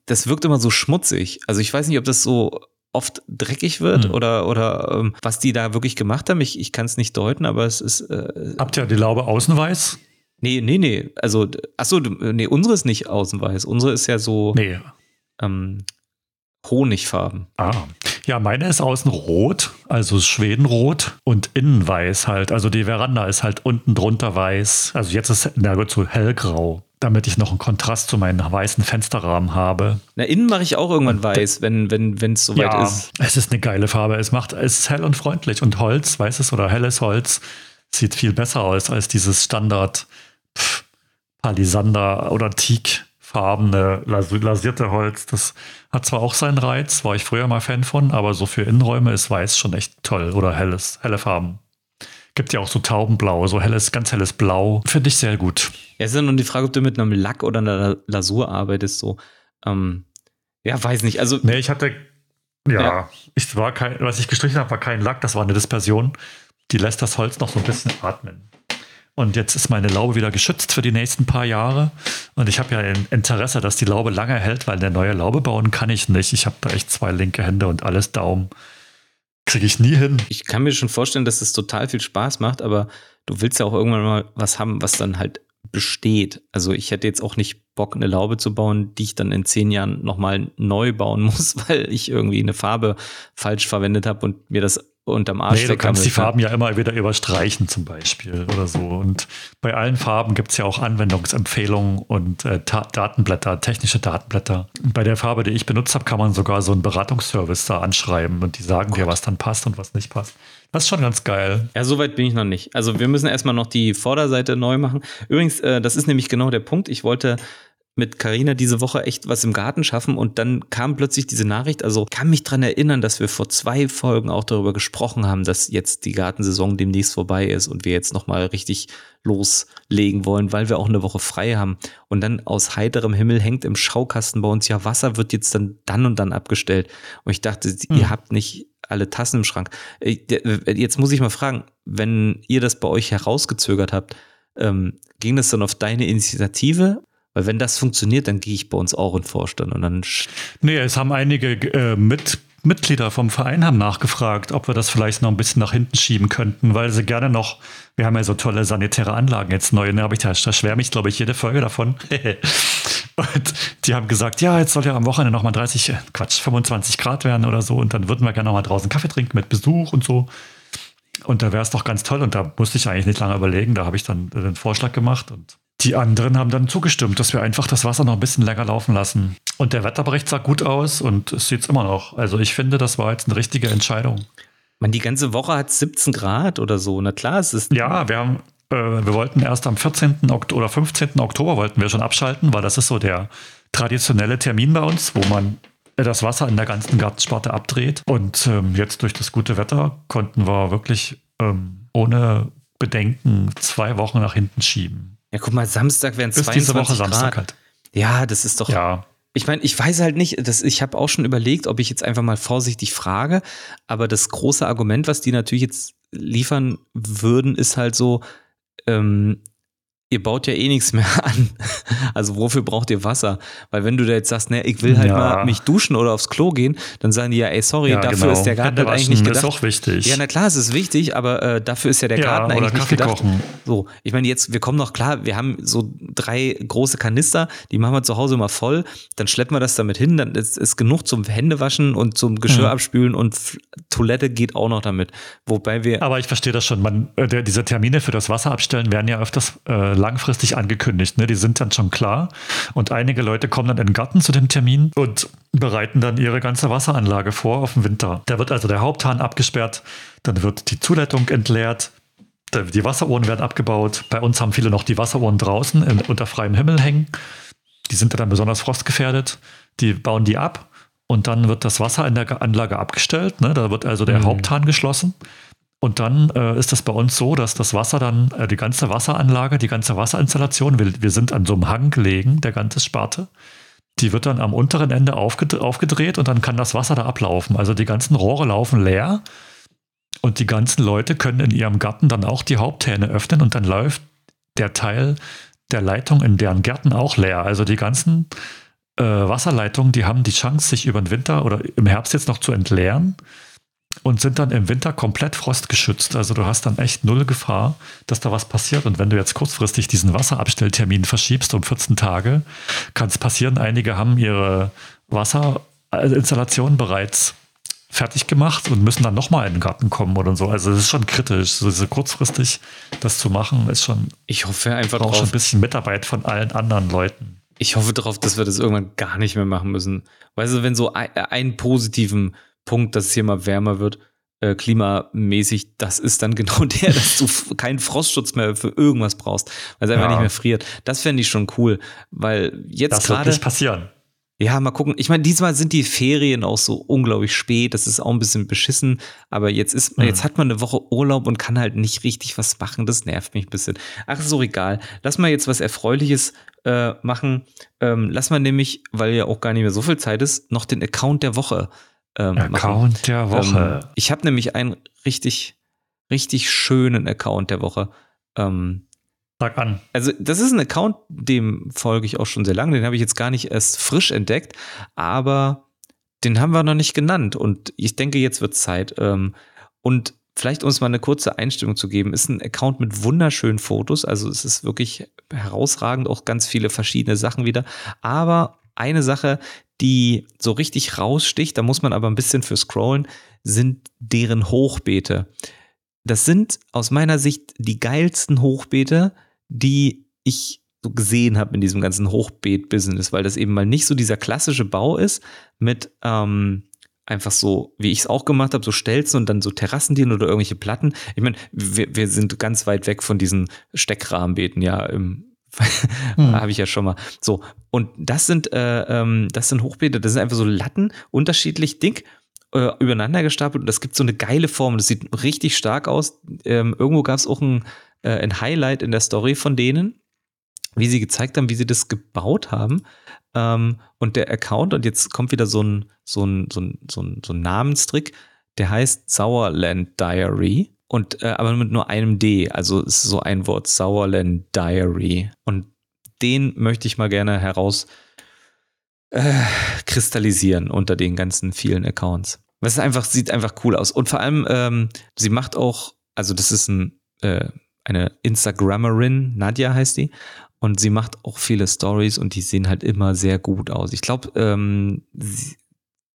das wirkt immer so schmutzig. Also ich weiß nicht, ob das so oft dreckig wird hm. oder, oder ähm, was die da wirklich gemacht haben. Ich, ich kann es nicht deuten, aber es ist. Äh, Habt ihr die Laube außen weiß? Nee, nee, nee. Also, achso, nee, unsere ist nicht außenweiß. Unsere ist ja so nee. ähm, Honigfarben. Ah. Ja, meine ist außen rot, also Schwedenrot und innen weiß halt. Also die Veranda ist halt unten drunter weiß. Also jetzt ist na gut, so hellgrau, damit ich noch einen Kontrast zu meinen weißen Fensterrahmen habe. Na, innen mache ich auch irgendwann weiß, wenn wenn wenn es soweit ja, ist. Es ist eine geile Farbe. Es macht es ist hell und freundlich und Holz, weißes oder helles Holz sieht viel besser aus als dieses Standard Palisander oder Teak farbene lasierte Holz. Das hat zwar auch seinen Reiz, war ich früher mal Fan von, aber so für Innenräume ist weiß schon echt toll oder helles, helle Farben. Gibt ja auch so Taubenblau, so helles, ganz helles Blau. Finde ich sehr gut. Ja, es ist ja nur die Frage, ob du mit einem Lack oder einer Lasur arbeitest. So, ähm, ja, weiß nicht. Also, nee, ich hatte, ja, ja. Ich war kein, was ich gestrichen habe, war kein Lack, das war eine Dispersion. Die lässt das Holz noch so ein bisschen atmen. Und jetzt ist meine Laube wieder geschützt für die nächsten paar Jahre. Und ich habe ja ein Interesse, dass die Laube lange hält, weil eine neue Laube bauen kann ich nicht. Ich habe da echt zwei linke Hände und alles Daumen. Kriege ich nie hin. Ich kann mir schon vorstellen, dass es total viel Spaß macht, aber du willst ja auch irgendwann mal was haben, was dann halt besteht. Also ich hätte jetzt auch nicht Bock, eine Laube zu bauen, die ich dann in zehn Jahren nochmal neu bauen muss, weil ich irgendwie eine Farbe falsch verwendet habe und mir das unterm Arsch nee, Du kannst die Farben ja immer wieder überstreichen zum Beispiel oder so. Und bei allen Farben gibt es ja auch Anwendungsempfehlungen und äh, Datenblätter, technische Datenblätter. Und bei der Farbe, die ich benutzt habe, kann man sogar so einen Beratungsservice da anschreiben und die sagen dir, was dann passt und was nicht passt. Das ist schon ganz geil. Ja, soweit bin ich noch nicht. Also wir müssen erstmal noch die Vorderseite neu machen. Übrigens, äh, das ist nämlich genau der Punkt. Ich wollte mit Karina diese Woche echt was im Garten schaffen und dann kam plötzlich diese Nachricht. Also kann mich dran erinnern, dass wir vor zwei Folgen auch darüber gesprochen haben, dass jetzt die Gartensaison demnächst vorbei ist und wir jetzt nochmal richtig loslegen wollen, weil wir auch eine Woche frei haben. Und dann aus heiterem Himmel hängt im Schaukasten bei uns, ja, Wasser wird jetzt dann dann und dann abgestellt. Und ich dachte, hm. ihr habt nicht alle Tassen im Schrank. Äh, jetzt muss ich mal fragen, wenn ihr das bei euch herausgezögert habt, ähm, ging das dann auf deine Initiative weil wenn das funktioniert, dann gehe ich bei uns auch in den Vorstand und dann. Nee, es haben einige äh, mit, Mitglieder vom Verein haben nachgefragt, ob wir das vielleicht noch ein bisschen nach hinten schieben könnten, weil sie gerne noch, wir haben ja so tolle sanitäre Anlagen jetzt neu, ne, ich, da, da schwärme ich, glaube ich, jede Folge davon. und die haben gesagt, ja, jetzt soll ja am Wochenende nochmal 30, äh, Quatsch, 25 Grad werden oder so und dann würden wir gerne nochmal draußen Kaffee trinken mit Besuch und so. Und da wäre es doch ganz toll und da musste ich eigentlich nicht lange überlegen, da habe ich dann den Vorschlag gemacht und die anderen haben dann zugestimmt, dass wir einfach das Wasser noch ein bisschen länger laufen lassen. Und der Wetterbericht sah gut aus und es sieht immer noch. Also ich finde, das war jetzt eine richtige Entscheidung. Man, die ganze Woche hat 17 Grad oder so. Na klar, es ist. Ja, wir haben, äh, wir wollten erst am 14. Oktober oder 15. Oktober wollten wir schon abschalten, weil das ist so der traditionelle Termin bei uns, wo man das Wasser in der ganzen Gartensparte abdreht. Und ähm, jetzt durch das gute Wetter konnten wir wirklich ähm, ohne Bedenken zwei Wochen nach hinten schieben. Ja, guck mal, Samstag wären 22 diese Woche Grad. Samstag halt. Ja, das ist doch. Ja. Ich meine, ich weiß halt nicht, das, ich habe auch schon überlegt, ob ich jetzt einfach mal vorsichtig frage, aber das große Argument, was die natürlich jetzt liefern würden, ist halt so, ähm, ihr baut ja eh nichts mehr an. Also wofür braucht ihr Wasser? Weil wenn du da jetzt sagst, ne, ich will halt ja. mal mich duschen oder aufs Klo gehen, dann sagen die ja, ey, sorry, ja, dafür genau. ist der Garten halt eigentlich nicht gedacht. Ist auch wichtig. Ja, na klar, es ist wichtig, aber äh, dafür ist ja der Garten eigentlich nicht gedacht. Kochen. So, ich meine, jetzt, wir kommen noch klar, wir haben so drei große Kanister, die machen wir zu Hause immer voll, dann schleppen wir das damit hin, dann ist, ist genug zum Händewaschen und zum Geschirr mhm. abspülen und Toilette geht auch noch damit. Wobei wir. Aber ich verstehe das schon. Man, äh, der, diese Termine für das Wasser abstellen werden ja öfters äh, langfristig angekündigt. Ne? Die sind dann schon klar. Und einige Leute kommen dann in den Garten zu dem Termin und bereiten dann ihre ganze Wasseranlage vor auf den Winter. Da wird also der Haupthahn abgesperrt, dann wird die Zuleitung entleert, die Wasseruhren werden abgebaut. Bei uns haben viele noch die Wasseruhren draußen in, unter freiem Himmel hängen. Die sind dann besonders frostgefährdet. Die bauen die ab und dann wird das Wasser in der Anlage abgestellt. Ne? Da wird also der mhm. Haupthahn geschlossen. Und dann äh, ist das bei uns so, dass das Wasser dann, äh, die ganze Wasseranlage, die ganze Wasserinstallation, wir, wir sind an so einem Hang gelegen, der ganze Sparte, die wird dann am unteren Ende aufgedreht, aufgedreht und dann kann das Wasser da ablaufen. Also die ganzen Rohre laufen leer und die ganzen Leute können in ihrem Garten dann auch die Haupthähne öffnen und dann läuft der Teil der Leitung in deren Gärten auch leer. Also die ganzen äh, Wasserleitungen, die haben die Chance, sich über den Winter oder im Herbst jetzt noch zu entleeren und sind dann im Winter komplett frostgeschützt. Also du hast dann echt null Gefahr, dass da was passiert. Und wenn du jetzt kurzfristig diesen Wasserabstelltermin verschiebst um 14 Tage, kann es passieren, einige haben ihre Wasserinstallation bereits fertig gemacht und müssen dann nochmal in den Garten kommen oder so. Also es ist schon kritisch, so, so kurzfristig das zu machen, ist schon. Ich hoffe einfach auch schon ein bisschen Mitarbeit von allen anderen Leuten. Ich hoffe darauf, dass wir das irgendwann gar nicht mehr machen müssen. Weißt du, wenn so ein, einen positiven Punkt, dass es hier mal wärmer wird, äh, klimamäßig, das ist dann genau der, dass du keinen Frostschutz mehr für irgendwas brauchst, weil es einfach ja. nicht mehr friert. Das fände ich schon cool, weil jetzt gerade. Das wird nicht passieren. Ja, mal gucken. Ich meine, diesmal sind die Ferien auch so unglaublich spät. Das ist auch ein bisschen beschissen. Aber jetzt ist, mhm. jetzt hat man eine Woche Urlaub und kann halt nicht richtig was machen. Das nervt mich ein bisschen. Ach, ist auch egal. Lass mal jetzt was Erfreuliches äh, machen. Ähm, lass mal nämlich, weil ja auch gar nicht mehr so viel Zeit ist, noch den Account der Woche ähm, Account machen. der Woche. Ähm, ich habe nämlich einen richtig, richtig schönen Account der Woche. Ähm, Sag an. Also, das ist ein Account, dem folge ich auch schon sehr lange. Den habe ich jetzt gar nicht erst frisch entdeckt, aber den haben wir noch nicht genannt. Und ich denke, jetzt wird Zeit. Ähm, und vielleicht, um uns mal eine kurze Einstimmung zu geben, ist ein Account mit wunderschönen Fotos. Also, es ist wirklich herausragend, auch ganz viele verschiedene Sachen wieder. Aber eine Sache, die so richtig raussticht, da muss man aber ein bisschen für scrollen, sind deren Hochbeete. Das sind aus meiner Sicht die geilsten Hochbeete, die ich so gesehen habe in diesem ganzen Hochbeet-Business, weil das eben mal nicht so dieser klassische Bau ist mit ähm, einfach so, wie ich es auch gemacht habe, so Stelzen und dann so Terrassendielen oder irgendwelche Platten. Ich meine, wir, wir sind ganz weit weg von diesen Steckrahmenbeeten, ja, im hm. habe ich ja schon mal. So, und das sind, äh, ähm, das sind Hochbeete, das sind einfach so Latten, unterschiedlich dick äh, übereinander gestapelt und das gibt so eine geile Form. Das sieht richtig stark aus. Ähm, irgendwo gab es auch ein, äh, ein Highlight in der Story von denen, wie sie gezeigt haben, wie sie das gebaut haben. Ähm, und der Account, und jetzt kommt wieder so ein, so ein, so ein, so ein, so ein Namenstrick, der heißt Sauerland Diary. Und äh, aber mit nur einem D, also ist so ein Wort, Sauerland Diary. Und den möchte ich mal gerne heraus äh, kristallisieren unter den ganzen vielen Accounts. Was ist einfach, sieht einfach cool aus. Und vor allem, ähm, sie macht auch, also das ist ein, äh, eine Instagrammerin, Nadja heißt die, und sie macht auch viele Stories und die sehen halt immer sehr gut aus. Ich glaube, ähm,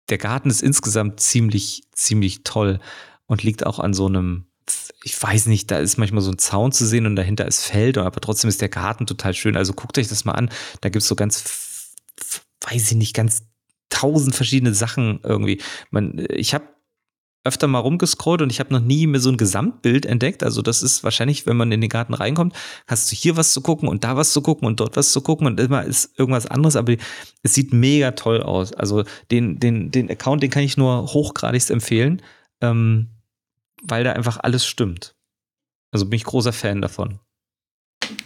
der Garten ist insgesamt ziemlich, ziemlich toll und liegt auch an so einem, ich weiß nicht, da ist manchmal so ein Zaun zu sehen und dahinter ist Feld, aber trotzdem ist der Garten total schön. Also guckt euch das mal an. Da gibt es so ganz, weiß ich nicht, ganz tausend verschiedene Sachen irgendwie. Man, ich habe öfter mal rumgescrollt und ich habe noch nie mehr so ein Gesamtbild entdeckt. Also das ist wahrscheinlich, wenn man in den Garten reinkommt, hast du hier was zu gucken und da was zu gucken und dort was zu gucken und immer ist irgendwas anderes, aber es sieht mega toll aus. Also den, den, den Account, den kann ich nur hochgradigst empfehlen, ähm, weil da einfach alles stimmt. Also bin ich großer Fan davon.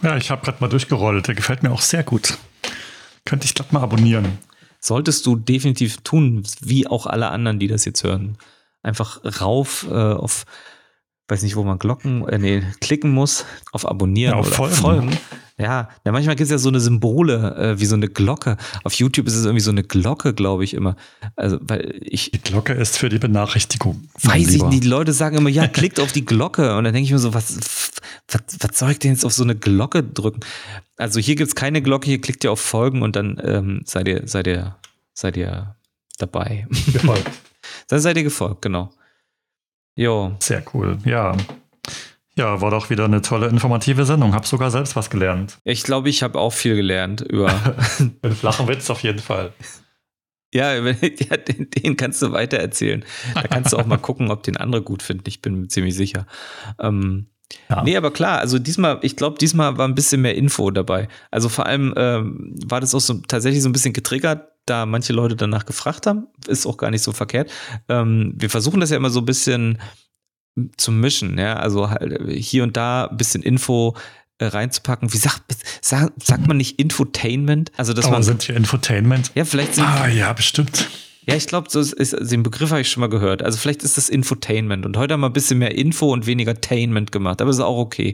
Ja, ich habe gerade mal durchgerollt. Der gefällt mir auch sehr gut. Könnte ich glatt mal abonnieren. Solltest du definitiv tun, wie auch alle anderen, die das jetzt hören einfach rauf äh, auf, weiß nicht, wo man Glocken, äh, nee, klicken muss, auf Abonnieren ja, auf oder folgen. folgen. Ja, ja manchmal gibt es ja so eine Symbole, äh, wie so eine Glocke. Auf YouTube ist es irgendwie so eine Glocke, glaube ich, immer. Also, weil ich. Die Glocke ist für die Benachrichtigung. Weiß ich, die Leute sagen immer, ja, klickt auf die Glocke. Und dann denke ich mir so, was, was, was soll ich denn jetzt auf so eine Glocke drücken? Also hier gibt es keine Glocke, hier klickt ihr auf Folgen und dann ähm, seid ihr, seid ihr, seid ihr dabei. Gefolgt. Dann seid ihr gefolgt, genau. Jo. Sehr cool, ja. Ja, war doch wieder eine tolle informative Sendung. Hab sogar selbst was gelernt. Ich glaube, ich habe auch viel gelernt über. Den flachen Witz auf jeden Fall. Ja, den, den, kannst du weiter erzählen. Da kannst du auch mal gucken, ob den andere gut finden. Ich bin mir ziemlich sicher. Ähm, ja. Nee, aber klar, also diesmal, ich glaube, diesmal war ein bisschen mehr Info dabei. Also vor allem ähm, war das auch so tatsächlich so ein bisschen getriggert, da manche Leute danach gefragt haben. Ist auch gar nicht so verkehrt. Ähm, wir versuchen das ja immer so ein bisschen zum Mischen, ja, also halt hier und da ein bisschen Info äh, reinzupacken. Wie sagt, sag, sagt man nicht Infotainment? Also, dass oh, man. sind hier Infotainment? Ja, vielleicht sind. Ah, ja, bestimmt. Ja, ich glaube, so ist, ist, den Begriff habe ich schon mal gehört. Also vielleicht ist das Infotainment. Und heute haben wir ein bisschen mehr Info und weniger Tainment gemacht. Aber ist auch okay.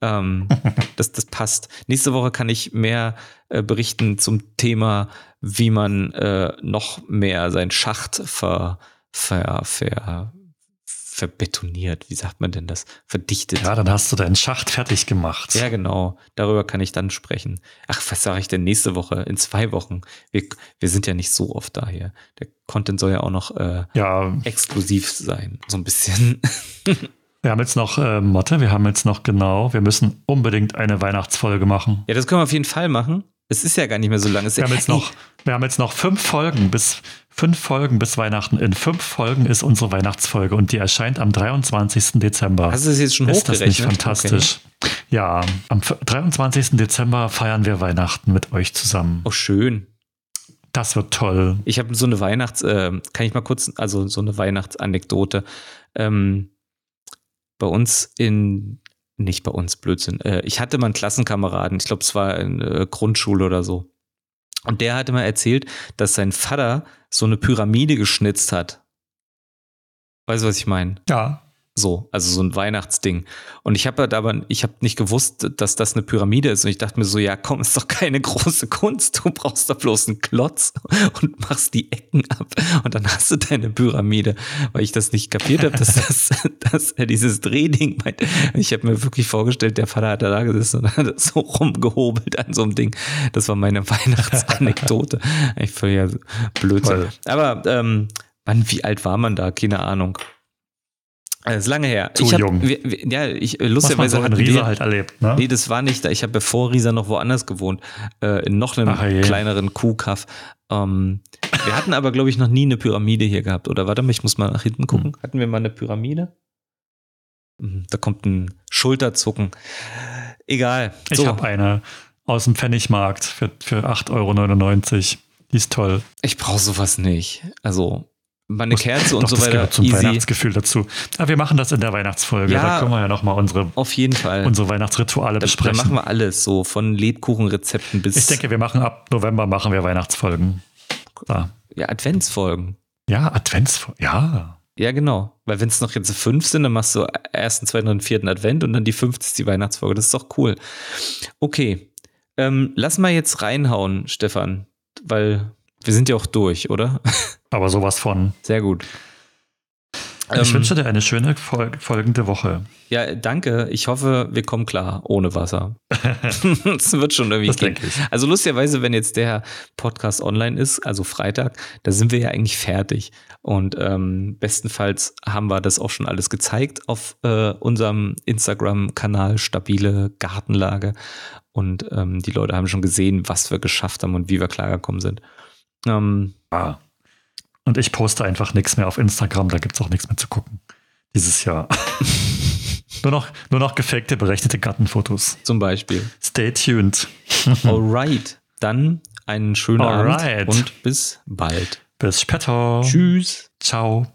Ähm, das, das passt. Nächste Woche kann ich mehr äh, berichten zum Thema, wie man äh, noch mehr sein Schacht ver, ver, ver, verbetoniert. Wie sagt man denn das? Verdichtet. Ja, dann hast du deinen Schacht fertig gemacht. Ja, genau. Darüber kann ich dann sprechen. Ach, was sage ich denn nächste Woche? In zwei Wochen. Wir, wir sind ja nicht so oft da hier. Der Content soll ja auch noch äh, ja. exklusiv sein. So ein bisschen. Wir haben jetzt noch äh, Motte, wir haben jetzt noch genau, wir müssen unbedingt eine Weihnachtsfolge machen. Ja, das können wir auf jeden Fall machen. Es ist ja gar nicht mehr so lange. Wir haben, jetzt noch, wir haben jetzt noch fünf Folgen bis fünf Folgen bis Weihnachten. In fünf Folgen ist unsere Weihnachtsfolge und die erscheint am 23. Dezember. Hast du das jetzt schon Ist das nicht fantastisch? Okay. Ja, am 23. Dezember feiern wir Weihnachten mit euch zusammen. Oh, schön. Das wird toll. Ich habe so eine Weihnachts, äh, kann ich mal kurz, also so eine Weihnachtsanekdote. Ähm, bei uns in, nicht bei uns, Blödsinn. Äh, ich hatte mal einen Klassenkameraden, ich glaube, es war in äh, Grundschule oder so. Und der hatte mal erzählt, dass sein Vater so eine Pyramide geschnitzt hat. Weißt du, was ich meine? Ja. So, also so ein Weihnachtsding. Und ich habe halt aber, ich habe nicht gewusst, dass das eine Pyramide ist. Und ich dachte mir so, ja, komm, ist doch keine große Kunst. Du brauchst doch bloß einen Klotz und machst die Ecken ab. Und dann hast du deine Pyramide. Weil ich das nicht kapiert habe, dass, das, dass er dieses Drehding meint. Ich habe mir wirklich vorgestellt, der Vater hat da gesessen und hat so rumgehobelt an so einem Ding. Das war meine Weihnachtsanekdote. Ich völlig Blödsinn. Aber ähm, wann, wie alt war man da? Keine Ahnung. Das ist lange her. Zu ich hab, jung. Wir, wir, ja, ich lustigerweise so in Riesa halt erlebt. Ne? Nee, das war nicht da. Ich habe bevor Riesa noch woanders gewohnt, äh, in noch einem Ach, kleineren Kuhkaff. Ähm, wir hatten aber, glaube ich, noch nie eine Pyramide hier gehabt. Oder warte mal, ich muss mal nach hinten gucken. Hm. Hatten wir mal eine Pyramide? Hm, da kommt ein Schulterzucken. Egal. So. Ich habe eine aus dem Pfennigmarkt für, für 8,99 Euro. Die ist toll. Ich brauche sowas nicht. Also, mal eine Kerze und Doch, so das weiter. Gehört zum Easy. Weihnachtsgefühl dazu. Aber wir machen das in der Weihnachtsfolge. Ja, da können wir ja nochmal unsere, auf jeden Fall. unsere Weihnachtsrituale da, besprechen. Da machen wir alles, so von Lebkuchenrezepten bis. Ich denke, wir machen ab November machen wir Weihnachtsfolgen. Da. Ja, Adventsfolgen. Ja, Adventsfolgen. Ja. Ja, genau. Weil wenn es noch jetzt fünf sind, dann machst du ersten, zweiten und vierten Advent und dann die fünfte ist die Weihnachtsfolge. Das ist doch cool. Okay. Ähm, lass mal jetzt reinhauen, Stefan, weil wir sind ja auch durch, oder? Aber sowas von. Sehr gut. Ich ähm, wünsche dir eine schöne fol folgende Woche. Ja, danke. Ich hoffe, wir kommen klar ohne Wasser. das wird schon irgendwie das gehen. Also lustigerweise, wenn jetzt der Podcast online ist, also Freitag, da sind wir ja eigentlich fertig. Und ähm, bestenfalls haben wir das auch schon alles gezeigt auf äh, unserem Instagram-Kanal Stabile Gartenlage. Und ähm, die Leute haben schon gesehen, was wir geschafft haben und wie wir klargekommen sind. Ähm, ah. Und ich poste einfach nichts mehr auf Instagram, da gibt es auch nichts mehr zu gucken. Dieses Jahr. nur, noch, nur noch gefakte, berechnete Gartenfotos. Zum Beispiel. Stay tuned. Alright. Dann einen schönen Alright. Abend und bis bald. Bis später. Tschüss. Ciao.